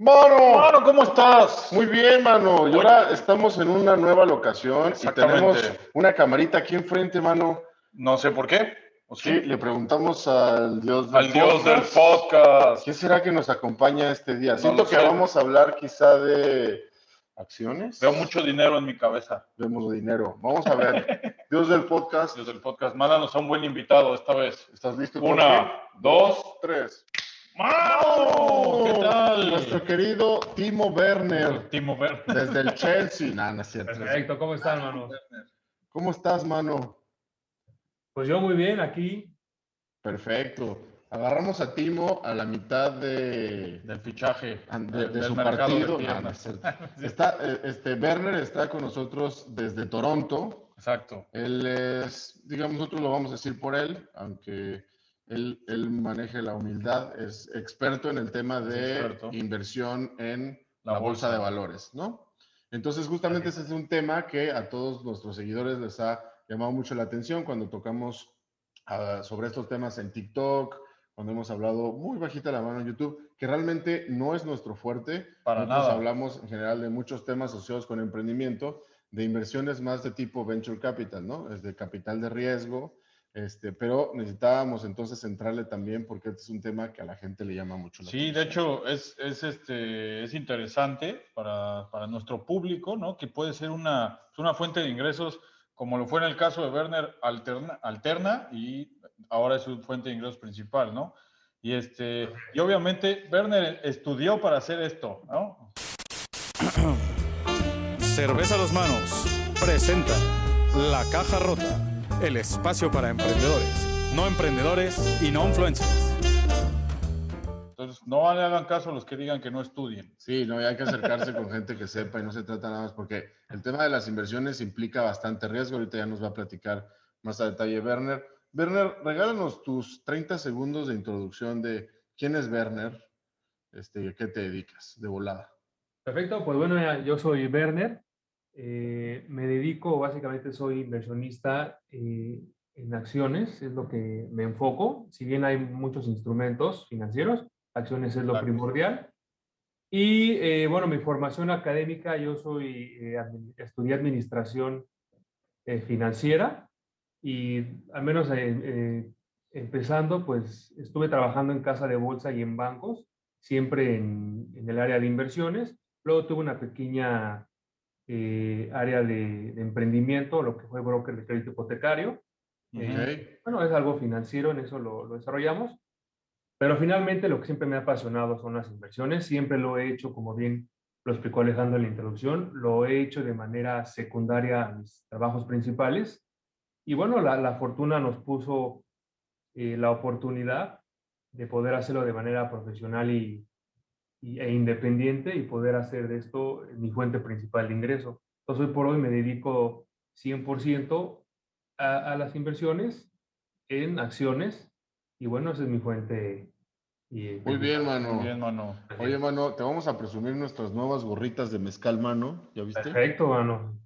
Mano, Mano, ¿cómo estás? muy bien, mano. Y ahora estamos en una nueva locación y tenemos una camarita aquí enfrente, mano. No sé por qué. ¿O sí? Sí, le preguntamos al dios del Al dios del podcast, podcast. ¿Qué será que nos acompaña este día? No Siento que sé. vamos a hablar quizá de acciones. Veo mucho dinero en mi cabeza. Vemos dinero. Vamos a ver. Dios del podcast. Dios del podcast. Mándanos a un buen invitado esta vez. ¿Estás listo? Una, dos, tres. ¡Mano! ¿Qué tal? Nuestro querido Timo Werner, Timo Werner. desde el Chelsea. No, no es cierto. Perfecto, ¿cómo están, hermanos? ¿Cómo estás, mano? Pues yo muy bien, aquí. Perfecto. Agarramos a Timo a la mitad de, Del fichaje. de- de del- del su partido. No, no es cierto. Está, eh, este, Werner está con nosotros desde Toronto. Exacto. Él es, digamos, nosotros lo vamos a decir por él, aunque él, él maneje la humildad, es experto en el tema de inversión en La la, bolsa. bolsa. de valores, ¿no? Entonces, justamente ese es un tema que a todos nuestros seguidores les ha llamado mucho la atención cuando tocamos ah, sobre estos temas en TikTok, cuando hemos hablado muy bajita la mano en YouTube, que realmente no es nuestro fuerte. Para Nosotros nada. hablamos en general de muchos temas asociados con emprendimiento, de inversiones más de tipo venture capital, ¿no? Es de capital de riesgo, este, pero necesitábamos entonces centrarle también porque este es un tema que a la gente le llama mucho la Sí, de atención. hecho es, es, este, es interesante para, para nuestro público, ¿no? Que puede ser una, una fuente de ingresos, como lo fue en el caso de Werner, alterna, alterna y ahora es su fuente de ingresos principal, ¿no? Y, este, y obviamente Werner estudió para hacer esto, ¿no? Cerveza a los manos presenta La Caja Rota, el espacio para emprendedores, no emprendedores y no influencers. Entonces, no le hagan caso a los que digan que no estudien. Sí, no, y hay que acercarse con gente que sepa y no se trata nada más porque el tema de las inversiones implica bastante riesgo. Ahorita ya nos va a platicar más a detalle Werner. Werner, regálanos tus 30 segundos de introducción de quién es Werner, este, y a qué te dedicas de volada. Perfecto, pues bueno, yo soy Werner. Eh, me dedico, básicamente soy inversionista eh, en acciones, es lo que me enfoco. Si bien hay muchos instrumentos financieros, acciones es lo Claro. primordial. Y eh, bueno, mi formación académica, yo soy, eh, estudié administración eh, financiera y al menos eh, empezando, pues estuve trabajando en casa de bolsa y en bancos, siempre en, en el área de inversiones. Luego tuve una pequeña eh, área de, de emprendimiento, lo que fue broker de crédito hipotecario. Eh, bueno, es algo financiero, en eso lo, lo desarrollamos. Pero finalmente lo que siempre me ha apasionado son las inversiones. Siempre lo he hecho, como bien lo explicó Alejandro en la introducción, lo he hecho de manera secundaria a mis trabajos principales. Y bueno, la, la fortuna nos puso eh, la oportunidad de poder hacerlo de manera profesional y- e independiente y poder hacer de esto mi fuente principal de ingreso. Entonces, hoy por hoy me dedico 100% a, a las inversiones en acciones y bueno, esa es mi fuente. Y, Muy bien, mano. Muy bien, mano. Oye, mano, te vamos a presumir nuestras nuevas gorritas de mezcal, mano. ¿Ya viste? Perfecto, mano.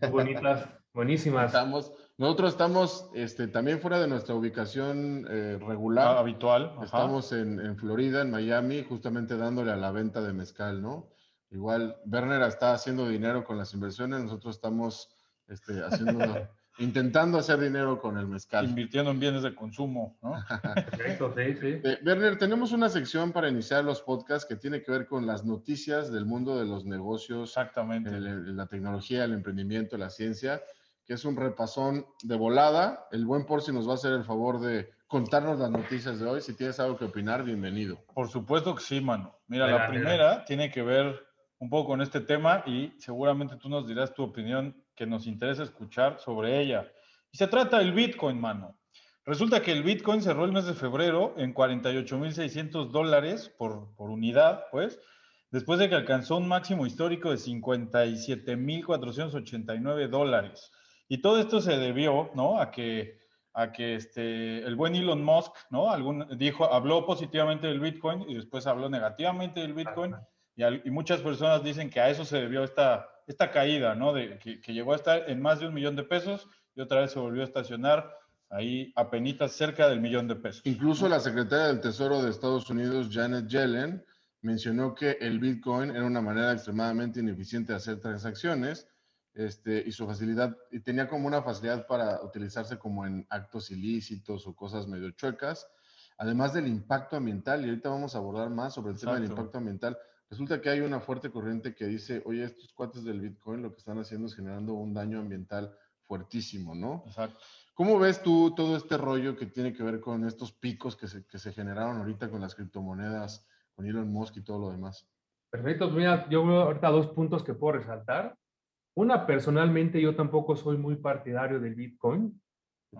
Qué Bonitas, buenísimas. Estamos, nosotros estamos este, también fuera de nuestra ubicación eh, regular. Ah, habitual. ajá. Estamos en, en Florida, en Miami, justamente dándole a la venta de mezcal, ¿no? Igual, Werner está haciendo dinero con las inversiones, nosotros estamos este, haciendo, intentando hacer dinero con el mezcal. Invirtiendo en bienes de consumo, ¿no? Perfecto, sí, sí. Eh, Werner, tenemos una sección para iniciar los podcasts que tiene que ver con las noticias del mundo de los negocios, Exactamente. el- el- la tecnología, el emprendimiento, la ciencia, que es un repasón de volada. El buen Porci nos va a hacer el favor de contarnos las noticias de hoy. Si tienes algo que opinar, bienvenido. Por supuesto que sí, mano. Mira, la primera tiene que ver un poco con este tema y seguramente tú nos dirás tu opinión que nos interesa escuchar sobre ella. Y se trata del Bitcoin, mano. Resulta que el Bitcoin cerró el mes de febrero en 48.600 dólares por, por unidad, pues, después de que alcanzó un máximo histórico de 57.489 dólares. Y todo esto se debió, ¿no? A que, a que este, el buen Elon Musk, ¿no? Algún, dijo, habló positivamente del Bitcoin y después habló negativamente del Bitcoin. Y, al- y muchas personas dicen que a eso se debió esta, esta caída, ¿no? De, que, que llegó a estar en más de un millón de pesos y otra vez se volvió a estacionar ahí apenitas cerca del millón de pesos. Incluso la secretaria del Tesoro de Estados Unidos, Janet Yellen, mencionó que el Bitcoin era una manera extremadamente ineficiente de hacer transacciones este, y su facilidad, y tenía como una facilidad para utilizarse como en actos ilícitos o cosas medio chuecas, además del impacto ambiental, y ahorita vamos a abordar más sobre el tema del impacto ambiental. Resulta que hay una fuerte corriente que dice, oye, estos cuates del Bitcoin lo que están haciendo es generando un daño ambiental fuertísimo, ¿no? Exacto. ¿Cómo ves tú todo este rollo que tiene que ver con estos picos que se, que se generaron ahorita con las criptomonedas, con Elon Musk y todo lo demás? Perfecto, pues mira, yo veo ahorita dos puntos que puedo resaltar. Una, personalmente yo tampoco soy muy partidario del Bitcoin.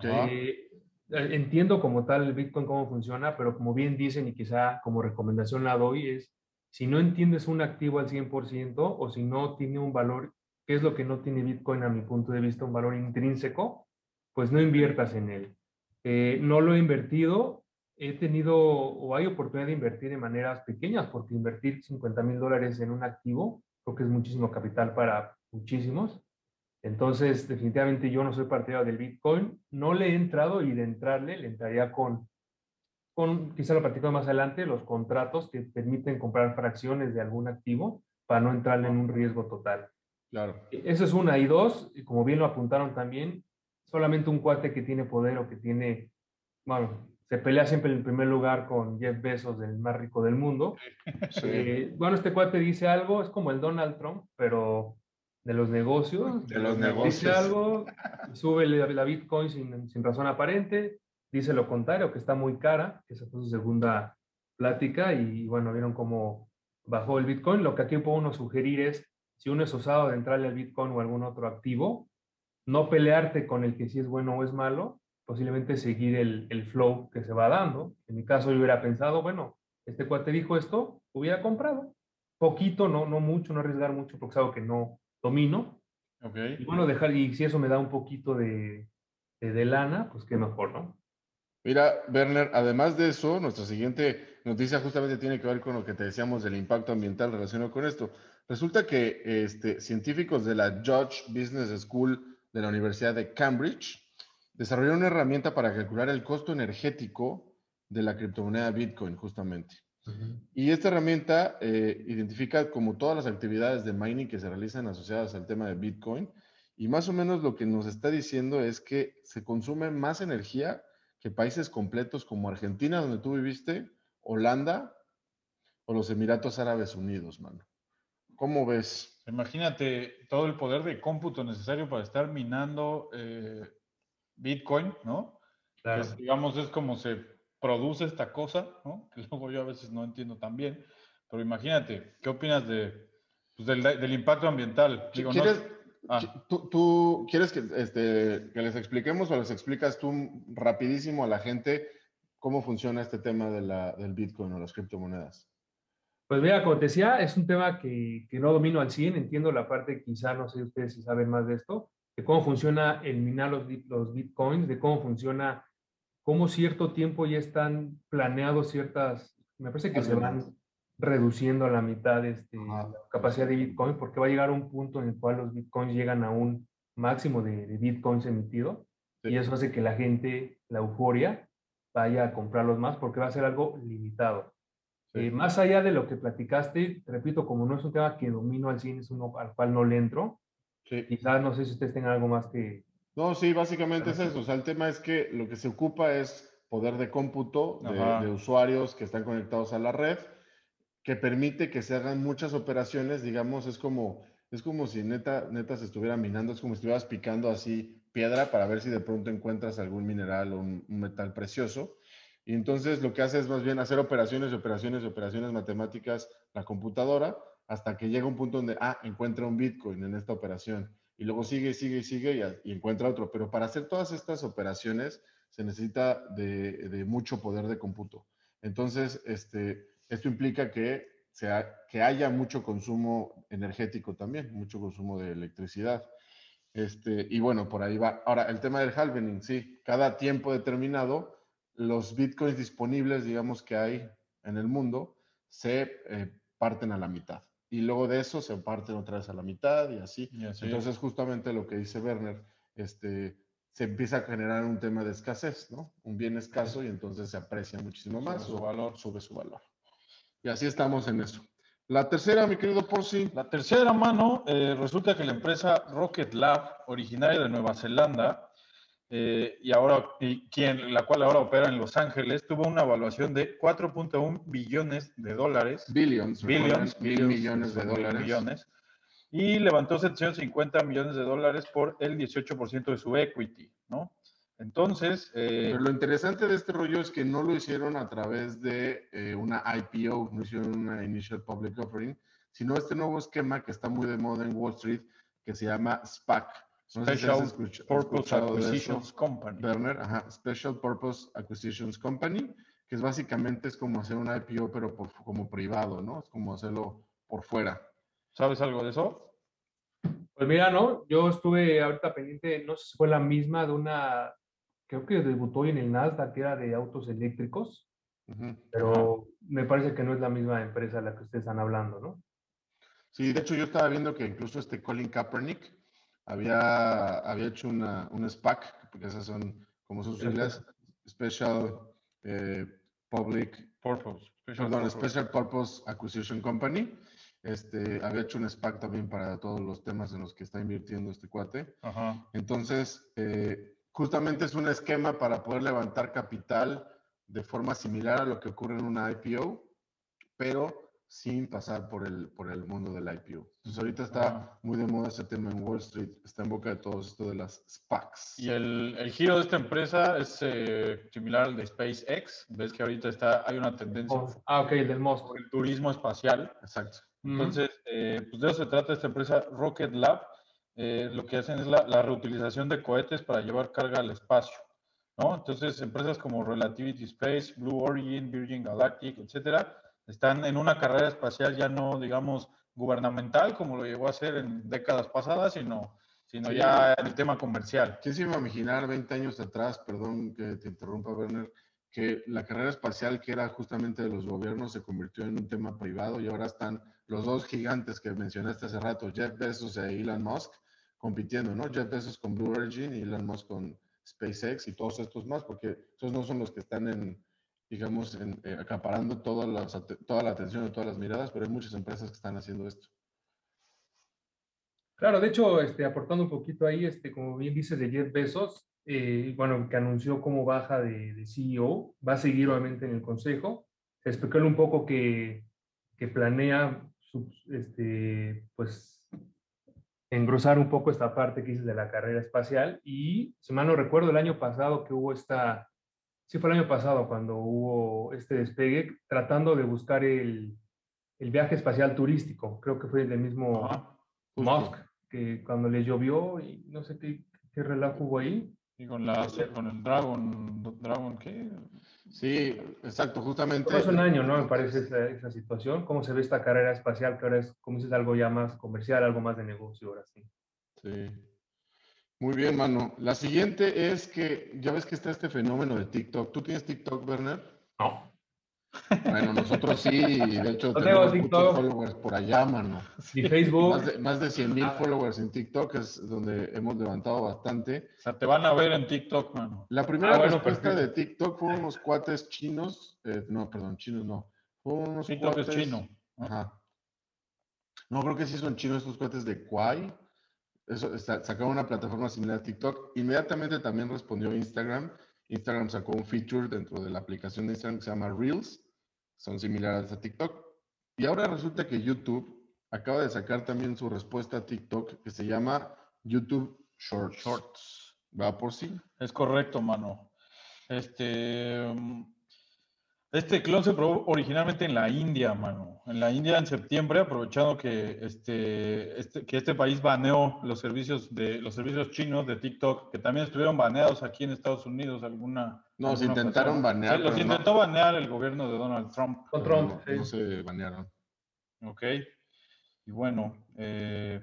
Eh, entiendo como tal el Bitcoin cómo funciona, pero como bien dicen y quizá como recomendación la doy es, si no entiendes un activo al 100% o si no tiene un valor, ¿qué es lo que no tiene Bitcoin a mi punto de vista, un valor intrínseco? Pues no inviertas en él. Eh, no lo he invertido, he tenido o hay oportunidad de invertir de maneras pequeñas, porque invertir 50 mil dólares en un activo creo que es muchísimo capital para muchísimos. Entonces, definitivamente yo no soy partidario del Bitcoin. No le he entrado y de entrarle, le entraría con, con quizá lo platico más adelante, los contratos que permiten comprar fracciones de algún activo para no entrarle en un riesgo total. Claro. Eso es una. Y dos, y como bien lo apuntaron también, solamente un cuate que tiene poder o que tiene, bueno, se pelea siempre en el primer lugar con Jeff Bezos, el más rico del mundo. Eh, bueno, este cuate dice algo, es como el Donald Trump, pero de los negocios. De los negocios. Dice algo, sube la, Bitcoin sin, sin, razón aparente, dice lo contrario, que está muy cara, que esa fue su segunda plática, y bueno, vieron cómo bajó el Bitcoin. Lo que aquí puedo uno sugerir es, si uno es osado de entrarle al Bitcoin o algún otro activo, no pelearte con el que si es bueno o es malo, posiblemente seguir el, el flow que se va dando. En mi caso yo hubiera pensado, bueno, este cuate dijo esto, hubiera comprado. Poquito, no, no mucho, no arriesgar mucho, porque es algo que no, domino. Okay. Y bueno, dejar, y si eso me da un poquito de, de, lana, pues qué mejor, ¿no? Mira, Werner, además de eso, nuestra siguiente noticia justamente tiene que ver con lo que te decíamos del impacto ambiental relacionado con esto. Resulta que este, científicos de la George Business School de la Universidad de Cambridge desarrollaron una herramienta para calcular el costo energético de la criptomoneda Bitcoin, justamente. Y esta herramienta eh, identifica como todas las actividades de mining que se realizan asociadas al tema de Bitcoin. Y más o menos lo que nos está diciendo es que se consume más energía que países completos como Argentina, donde tú viviste, Holanda o los Emiratos Árabes Unidos, mano. ¿Cómo ves? Imagínate todo el poder de cómputo necesario para estar minando eh, Bitcoin, ¿no? Claro. digamos, es como se produce esta cosa, ¿no? Que luego yo a veces no entiendo tan bien, pero imagínate, ¿qué opinas de, pues, del, impacto ambiental? ¿Quieres, ah. tú, quieres que, este, que les expliquemos o les explicas tú rapidísimo a la gente cómo funciona este tema de la, del Bitcoin o las criptomonedas? Pues mira, como te decía, es un tema que, que no domino al 100, entiendo la parte, quizá no sé ustedes si saben más de esto, de cómo funciona el minar los, los bitcoins, de cómo funciona cómo cierto tiempo ya están planeados ciertas, me parece que se van reduciendo a la mitad este, la capacidad de Bitcoin, porque va a llegar un punto en el cual los Bitcoins llegan a un máximo de, Bitcoins emitido, y eso hace que la gente, la euforia, vaya a comprarlos más, porque va a ser algo limitado. Eh, más allá de lo que platicaste, repito, como no es un tema que domino al cine, es uno al cual no le entro, quizás no sé si ustedes tengan algo más que, no, sí, básicamente es eso. O sea, el tema es que lo que se ocupa es poder de cómputo de, usuarios que están conectados a la red, que permite que se hagan muchas operaciones, digamos, es como, es como si neta, neta se estuviera minando, es como si estuvieras picando así piedra para ver si de pronto encuentras algún mineral o un, metal precioso. Y entonces lo que hace es más bien hacer operaciones, operaciones, operaciones matemáticas la computadora hasta que llega un punto donde, ah, encuentra un Bitcoin en esta operación y luego sigue, sigue, sigue y, encuentra otro. Pero para hacer todas estas operaciones se necesita de, mucho poder de cómputo. Entonces, este, esto implica que, sea, que haya mucho consumo energético también, mucho consumo de electricidad. Este, y bueno, por ahí va. Ahora, el tema del halvening, sí, cada tiempo determinado, los bitcoins disponibles, digamos, que hay en el mundo, se eh, parten a la mitad y luego de eso se parten otra vez a la mitad y así. Entonces, justamente lo que dice Werner, este, se empieza a generar un tema de escasez, ¿no? Un bien escaso y entonces se aprecia muchísimo más, su valor sube su valor. Y así estamos en eso. La tercera, mi querido Porci. La tercera mano, eh, resulta que la empresa Rocket Lab, originaria de Nueva Zelanda, eh, y ahora, y quien, la cual ahora opera en Los Ángeles, tuvo una evaluación de 4.1 billones de dólares. Billions. Billions, mil millones de dólares. millones, y levantó 750 millones de dólares por el 18% de su equity, ¿no? Entonces, eh, Pero lo interesante de este rollo es que no lo hicieron a través de eh, una IPO, no hicieron una Initial Public Offering, sino este nuevo esquema que está muy de moda en Wall Street, que se llama SPAC. No sé si Special escuch- Purpose. Acquisitions Company. Werner, ajá, Special Purpose Acquisitions Company, que es básicamente es como hacer un IPO, pero por- como privado, ¿no? Es como hacerlo por fuera. ¿Sabes algo de eso? Pues mira, no, yo estuve ahorita pendiente, no sé si fue la misma de una, creo que debutó en el Nasdaq, que era de autos eléctricos, Ujú. pero me parece que no es la misma empresa a la que ustedes están hablando, ¿no? Sí, de hecho yo estaba viendo que incluso este Colin Kaepernick había, había hecho una, un SPAC, porque esas son como sus siglas, Special eh, Public, Purpose. Special perdón, Purpose. Special Purpose Acquisition Company. Este, había hecho un SPAC también para todos los temas en los que está invirtiendo este cuate. Ajá. Entonces, eh, justamente es un esquema para poder levantar capital de forma similar a lo que ocurre en una IPO, pero sin pasar por el, por el mundo del IPO. Entonces, ahorita está muy de moda ese tema en Wall Street, está en boca de todos esto de las SPACs. Y el, el giro de esta empresa es eh, similar al de SpaceX. Ves que ahorita está, hay una tendencia Oh, ah, ok, el del por el turismo espacial. Exacto. Entonces, eh, pues de eso se trata esta empresa Rocket Lab. Eh, lo que hacen es la, la reutilización de cohetes para llevar carga al espacio. ¿no? Entonces, empresas como Relativity Space, Blue Origin, Virgin Galactic, etcétera, están en una carrera espacial ya no, digamos, gubernamental, como lo llegó a ser en décadas pasadas, sino, sino Sí. ya en el tema comercial. ¿Quién se iba a imaginar 20 años atrás, perdón que te interrumpa, Werner, que la carrera espacial que era justamente de los gobiernos se convirtió en un tema privado y ahora están los dos gigantes que mencionaste hace rato, Jeff Bezos e Elon Musk, compitiendo, ¿no? Jeff Bezos con Blue Origin y Elon Musk con SpaceX y todos estos más, porque esos no son los que están en, digamos, en, eh, acaparando todas las toda la atención de todas las miradas, pero hay muchas empresas que están haciendo esto. Claro, de hecho, este, aportando un poquito ahí, este, como bien dices de Jeff Bezos, eh, bueno, que anunció como baja de, de CEO, va a seguir obviamente en el consejo. Se un poco que, que planea, este, pues, engrosar un poco esta parte que dices de la carrera espacial. Y, si mal no recuerdo, el año pasado que hubo esta, sí fue el año pasado cuando hubo este despegue, tratando de buscar el, el viaje espacial turístico. Creo que fue del mismo... Ajá. Justo. Musk, que cuando le llovió y no sé qué, qué relajo hubo ahí. Y con, la, con el Dragon, Dragon, ¿qué? Sí, exacto, justamente. Hace un año, ¿no? Me parece esa, esa situación. ¿Cómo se ve esta carrera espacial que ahora es, como dices, algo ya más comercial, algo más de negocio ahora sí? Sí. Muy bien, mano. La siguiente es que ya ves que está este fenómeno de TikTok. ¿Tú tienes TikTok, Werner? No. Bueno, nosotros sí, y de hecho No tengo tenemos muchos followers por allá, mano. Ni Facebook. Más de, más de 100 mil Ah. followers en TikTok es donde hemos levantado bastante. O sea, te van a ver en TikTok, mano. La primera Ah, bueno, respuesta perfecto. de TikTok fueron unos cuates chinos. eh, no, perdón, chinos no. Fueron unos TikTok es cuates- chino. ¿no? Ajá. No, creo que sí son chinos estos cuates de Kwai. Eso, sacaron una plataforma similar a TikTok. Inmediatamente también respondió Instagram. Instagram sacó un feature dentro de la aplicación de Instagram que se llama Reels. Son similares a TikTok. Y ahora resulta que YouTube acaba de sacar también su respuesta a TikTok que se llama YouTube Shorts. Shorts. Va por sí. Es correcto, mano. Este, mm, este clon se probó originalmente en la India, mano. En la India en septiembre, aprovechando que este, este, que este país baneó los servicios de los servicios chinos de TikTok, que también estuvieron baneados aquí en Estados Unidos alguna. No, se alguna intentaron ocasión. banear, Sí, los pero no. intentó banear el gobierno de Donald Trump. Con Trump, no, sí. no se banearon. Ok. Y bueno, eh,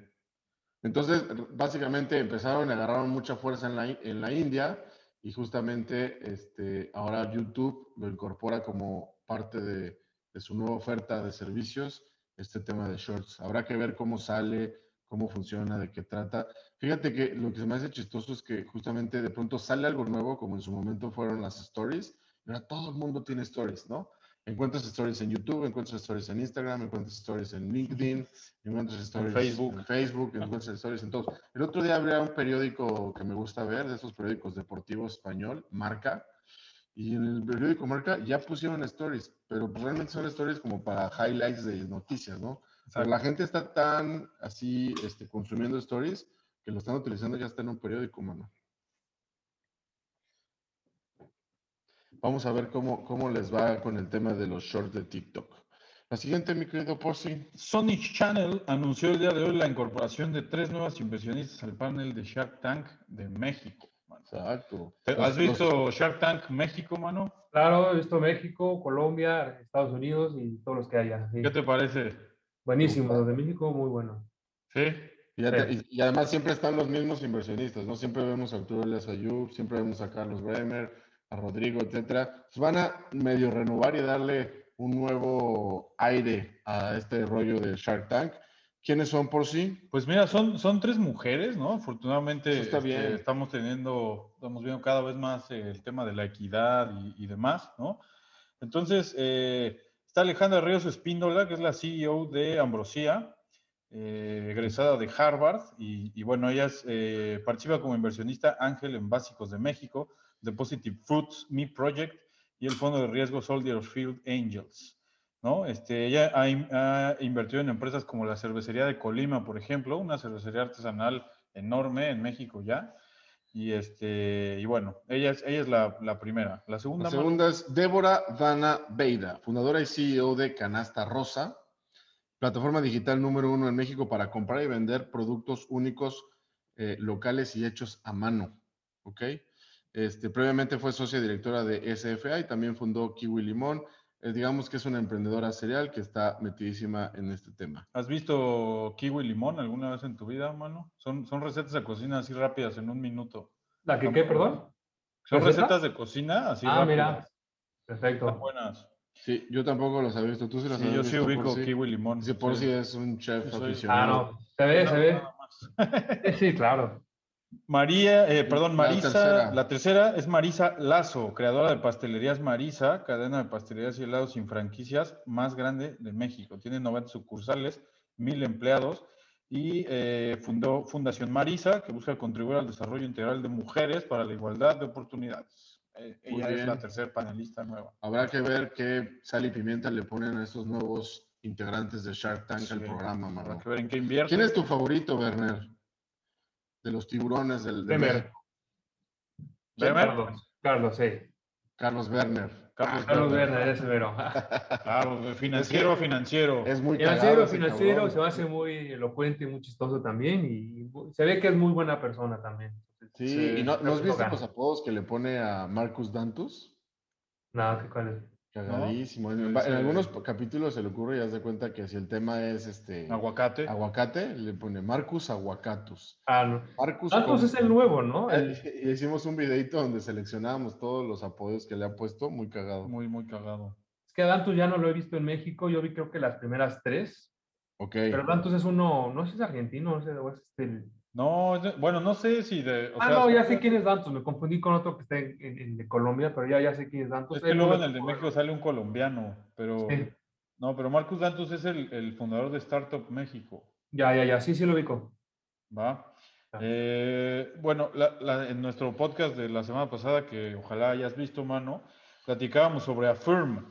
Entonces, básicamente empezaron y agarraron mucha fuerza en la, en la India y justamente este, ahora YouTube lo incorpora como parte de, su nueva oferta de servicios, este tema de shorts. Habrá que ver cómo sale, cómo funciona, de qué trata. Fíjate que lo que se me hace chistoso es que justamente de pronto sale algo nuevo, como en su momento fueron las stories, todo el mundo tiene stories, ¿no? Encuentras stories en YouTube, encuentras stories en Instagram, encuentras stories en LinkedIn, encuentras stories Facebook. en Facebook, encuentras stories en todos. El otro día habría un periódico que me gusta ver, de esos periódicos deportivos español, Marca, y en el periódico Marca ya pusieron stories, pero pues realmente son stories como para highlights de noticias, ¿no? Pero la gente está tan así este, consumiendo stories que lo están utilizando ya está en un periódico, mano. Vamos a ver cómo, cómo les va con el tema de los shorts de TikTok. La siguiente, mi querido Possi. Sony Channel anunció el día de hoy la incorporación de tres nuevas inversionistas al panel de Shark Tank de México. mano. Exacto. ¿Has Los- visto Shark Tank México, mano? Claro, he visto México, Colombia, Estados Unidos y todos los que haya. sí. ¿Qué te parece? Buenísimo, los de México, muy bueno. ¿Sí? Y, ya te- Sí. y- y además siempre están los mismos inversionistas, ¿no? Siempre vemos a Arturo Elias Ayub, siempre vemos a Carlos Bremer, a Rodrigo, etcétera. Pues van a medio renovar y darle un nuevo aire a este rollo de Shark Tank. ¿Quiénes son por sí? Pues mira, son, son tres mujeres, ¿no? Afortunadamente este, estamos teniendo, estamos viendo cada vez más el tema de la equidad y, y demás, ¿no? Entonces, eh, está Alejandra Ríos Espíndola, que es la CEO de Ambrosía, eh, egresada de Harvard, y, y bueno, ella es, eh, participa como inversionista Ángel en Básicos de México, de Positive Fruits, Me Project y el fondo de riesgo Soldier Field Angels. ¿no? Este, ella ha, ha invertido en empresas como la cervecería de Colima, por ejemplo, una cervecería artesanal enorme en México ya. Y, este, y bueno, ella es, ella es la, la primera. La segunda, La segunda es Débora Dana Beida, fundadora y CEO de Canasta Rosa, plataforma digital número uno en México para comprar y vender productos únicos eh, locales y hechos a mano. ¿Ok? Este, previamente fue socia directora de SFA y también fundó Kiwi Limón. Eh, digamos que es una emprendedora serial que está metidísima en este tema. ¿has visto kiwi limón alguna vez en tu vida, mano? Son, son recetas de cocina así rápidas en un minuto. ¿La que qué, perdón? Son ¿Receta? recetas de cocina así ah, rápidas. mira. Están Perfecto. buenas. Sí, yo tampoco los había visto. ¿Tú sí los Sí, yo sí ubico kiwi limón. Dice por sí. si es un chef Sí, soy- Ah, aficionado. no. Se ve, se ve. Sí, claro. María, eh, perdón, La Marisa, tercera. la tercera es Marisa Lazo, creadora de Pastelerías Marisa, cadena de pastelerías y helados sin franquicias más grande de México. Tiene 90 sucursales, mil empleados y eh, fundó Fundación Marisa, que busca contribuir al desarrollo integral de mujeres para la igualdad de oportunidades. Eh, ella es la tercera panelista nueva. Habrá que ver qué sal y pimienta le ponen a estos nuevos integrantes de Shark Tank al Sí, programa, Habrá que ver en qué invierte. ¿Quién es tu favorito, Werner? De los tiburones del de. Bremer. Carlos. Carlos, sí. Carlos Werner. Carlos Ah, Carlos Werner. Werner, ese mero. Claro, financiero financiero. Es muy Financiero, financiero, cabrón. se hace muy elocuente, muy chistoso también y se ve que es muy buena persona también. Sí, Sí, ¿y no, ¿no has visto los apodos que le pone a Marcus Dantus? Nada, ¿qué cuál es? Cagadísimo. En, algunos capítulos se le ocurre y haz de cuenta que si el tema es este Aguacate. aguacate, le pone Marcus Aguacatus. Ah, no. Marcus con- es el nuevo, ¿no? El- Eh, Y hicimos un videito donde seleccionábamos todos los apodos que le ha puesto, muy cagado. Muy, muy cagado. Es que Dantus ya no lo he visto en México, yo vi creo que las primeras tres, Ok. pero Dantus es uno, no sé si es argentino, no sé, o es este... No, bueno, no sé si de. o ah, sea, no, ya sé quién es Dantus, me confundí con otro que está en, en- en de Colombia, pero ya, ya sé quién es Dantus. Es que Él luego no en el de México sale un colombiano, pero. Sí, No, pero Marcus Dantus es el, el fundador de Startup México. ya, ya, ya, sí, sí lo ubico. ¿Va? Ah. Eh, bueno, la- la- en nuestro podcast de la semana pasada, que ojalá hayas visto, mano, platicábamos sobre Affirm.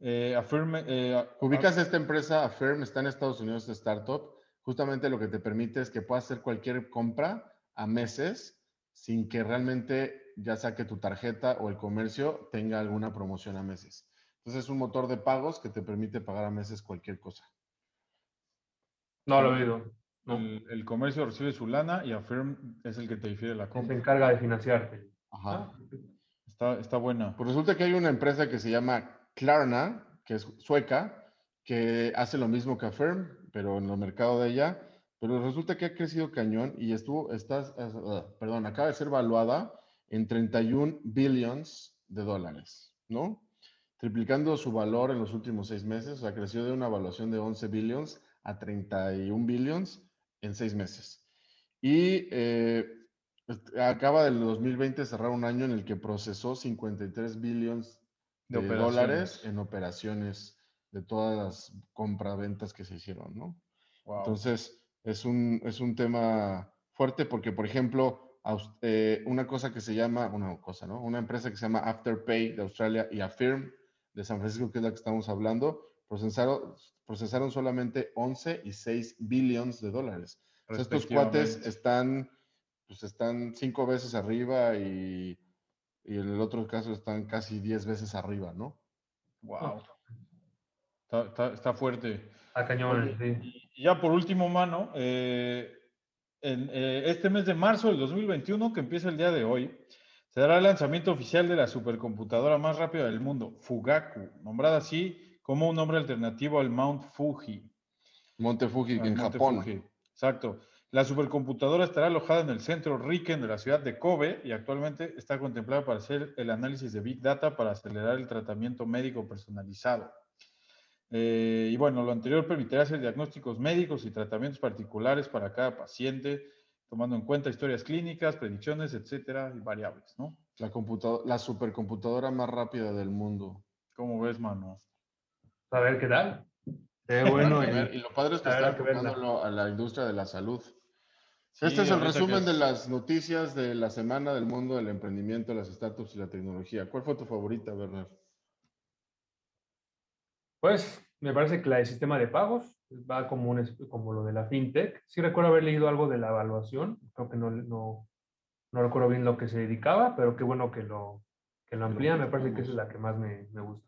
Eh, Affirm. eh, a- Ubicas esta empresa, Affirm, está en Estados Unidos de startup. Justamente lo que te permite es que puedas hacer cualquier compra a meses sin que realmente ya sea que tu tarjeta o el comercio tenga alguna promoción a meses. Entonces es un motor de pagos que te permite pagar a meses cualquier cosa. No lo he oído. No. el, el comercio recibe su lana y Affirm es el que te difiere la Se compra. encarga de financiarte. Ajá. Ah, Está, está buena. Pues resulta que hay una empresa que se llama Klarna, que es sueca, que hace lo mismo que Affirm, pero en el mercado de ella. Pero resulta que ha crecido cañón y estuvo, está, uh, perdón, acaba de ser valuada en 31 billions de dólares, ¿no? Triplicando su valor en los últimos seis meses, o sea, creció de una evaluación de 11 billions a 31 billions en seis meses. Y eh, Est- Acaba del 2020 cerrar un año en el que procesó 53 billions de, De dólares en operaciones de todas las compraventas que se hicieron, ¿no? Wow. Entonces, es un, es un tema fuerte porque, por ejemplo, eh, una cosa que se llama, una cosa, ¿no? Una empresa que se llama Afterpay de Australia y Affirm de San Francisco, que es la que estamos hablando, procesaron, procesaron solamente 11 y 6 billions de dólares. O sea, estos cuates están, pues están cinco veces arriba y, y en el otro caso están casi 10 veces arriba, ¿no? Wow. Está, está- está fuerte. A cañones, sí. Y ya por último, mano, eh, en, eh, este mes de marzo del 2021, que empieza el día de hoy, se dará el lanzamiento oficial de la supercomputadora más rápida del mundo, Fugaku, nombrada así como un nombre alternativo al Mount Fuji. Monte Fuji en Monte Japón. Fuji. Exacto. La supercomputadora estará alojada en el centro Riken de la ciudad de Kobe y actualmente está contemplada para hacer el análisis de Big Data para acelerar el tratamiento médico personalizado. Eh, y bueno, lo anterior permitirá hacer diagnósticos médicos y tratamientos particulares para cada paciente, tomando en cuenta historias clínicas, predicciones, etcétera, y variables, ¿no? La, la supercomputadora más rápida del mundo. ¿Cómo ves, mano? A ver qué tal. Qué bueno. Y- lo padre es que está enfocándolo a la industria de la salud. Sí, este es el resumen de las noticias de la semana del mundo del emprendimiento, las startups y la tecnología. ¿Cuál fue tu favorita, Bernard? Pues me parece que la del sistema de pagos va como, un, como lo de la fintech. Sí recuerdo haber leído algo de la evaluación, creo que no, no, no recuerdo bien lo que se dedicaba, pero qué bueno que lo, que lo amplían, me parece que esa es la que más me, me gusta.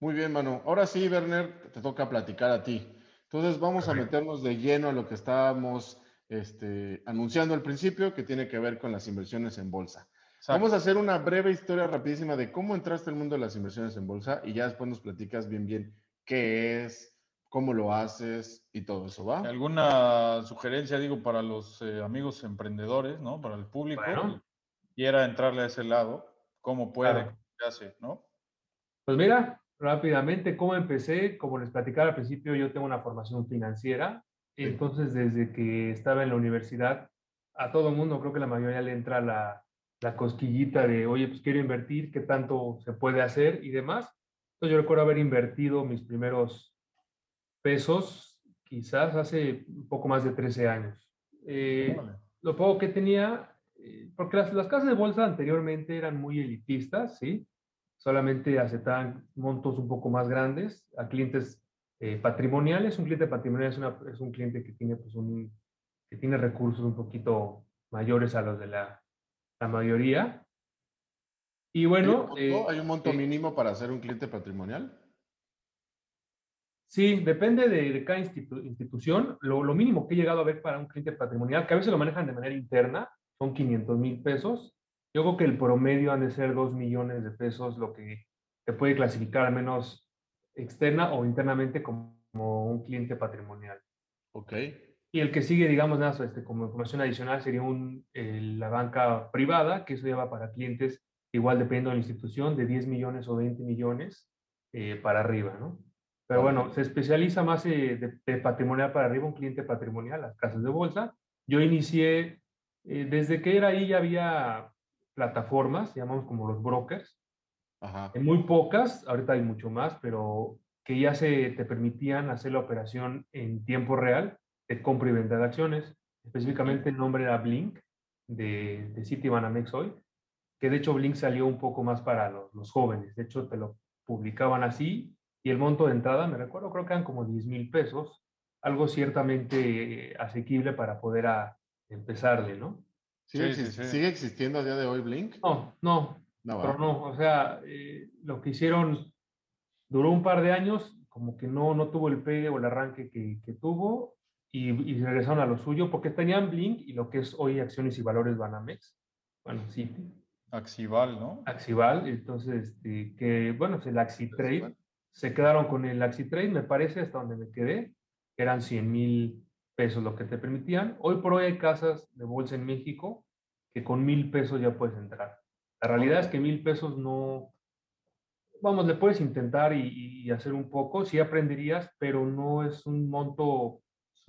Muy bien, Manu. Ahora sí, Werner, te toca platicar a ti. Entonces vamos a meternos de lleno a lo que estábamos este, anunciando al principio, que tiene que ver con las inversiones en bolsa. Exacto. Vamos a hacer una breve historia rapidísima de cómo entraste al mundo de las inversiones en bolsa y ya después nos platicas bien bien qué es, cómo lo haces y todo eso, ¿va? ¿Alguna sugerencia, digo, para los eh, amigos emprendedores, ¿no? Para el público, Bueno. que quiera entrarle a ese lado, ¿cómo puede, Claro. cómo se hace, ¿no? Pues mira, rápidamente, ¿cómo empecé? Como les platicaba al principio, yo tengo una formación financiera. Entonces, desde que estaba en la universidad, a todo mundo, creo que la mayoría le entra la, la cosquillita de, oye, pues quiero invertir, qué tanto se puede hacer y demás. Entonces, yo recuerdo haber invertido mis primeros pesos, quizás hace un poco más de 13 años. Eh, lo poco que tenía, eh, porque las, las casas de bolsa anteriormente eran muy elitistas, ¿sí? Solamente aceptaban montos un poco más grandes a clientes eh, patrimoniales. Un cliente patrimonial es, una- es un cliente que tiene, pues, un, que tiene recursos un poquito mayores a los de la, la mayoría. Y ¿Hay un bueno, monto, eh, ¿Hay un monto eh, mínimo para ser un cliente patrimonial? Sí, depende de, de cada institu- institución. Lo, lo mínimo que he llegado a ver para un cliente patrimonial, que a veces lo manejan de manera interna, son 500 mil pesos. Yo creo que el promedio han de ser 2 millones de pesos, lo que se puede clasificar al menos externa o internamente como, como un cliente patrimonial. Ok. Y el que sigue, digamos, nada, este, como información adicional sería un, eh, la banca privada, que eso ya va para clientes, igual dependiendo de la institución, de 10 millones o 20 millones eh, para arriba, ¿no? Pero bueno, se especializa más eh, de, de patrimonial para arriba, un cliente patrimonial, las casas de bolsa. Yo inicié, eh, desde que era ahí ya había plataformas, llamamos como los brokers, Ajá. muy pocas, ahorita hay mucho más, pero que ya se te permitían hacer la operación en tiempo real de compra y venta de acciones. Específicamente el nombre era Blink de, de Citibanamex hoy, que de hecho Blink salió un poco más para los, los jóvenes. De hecho, te lo publicaban así y el monto de entrada, me recuerdo, creo que eran como 10 mil pesos, algo ciertamente asequible para poder a, empezarle, ¿no? ¿Sigue, Sí, sí, sí. ¿Sigue existiendo a día de hoy Blink? No, no, No, pero no, o sea, eh, lo que hicieron duró un par de años, como que no, no tuvo el pegue o el arranque que, que tuvo y, y regresaron a lo suyo porque tenían Blink y lo que es hoy Acciones y Valores Banamex, bueno, Citi, Axival, ¿no? Axival, entonces, este, que bueno, es el Axitrade, se quedaron con el Axitrade, me parece, hasta donde me quedé, que eran 100 mil pesos lo que te permitían. Hoy por hoy hay casas de bolsa en México que con mil pesos ya puedes entrar. La realidad es que mil pesos no, vamos, le puedes intentar y, y hacer un poco, sí aprenderías, pero no es un monto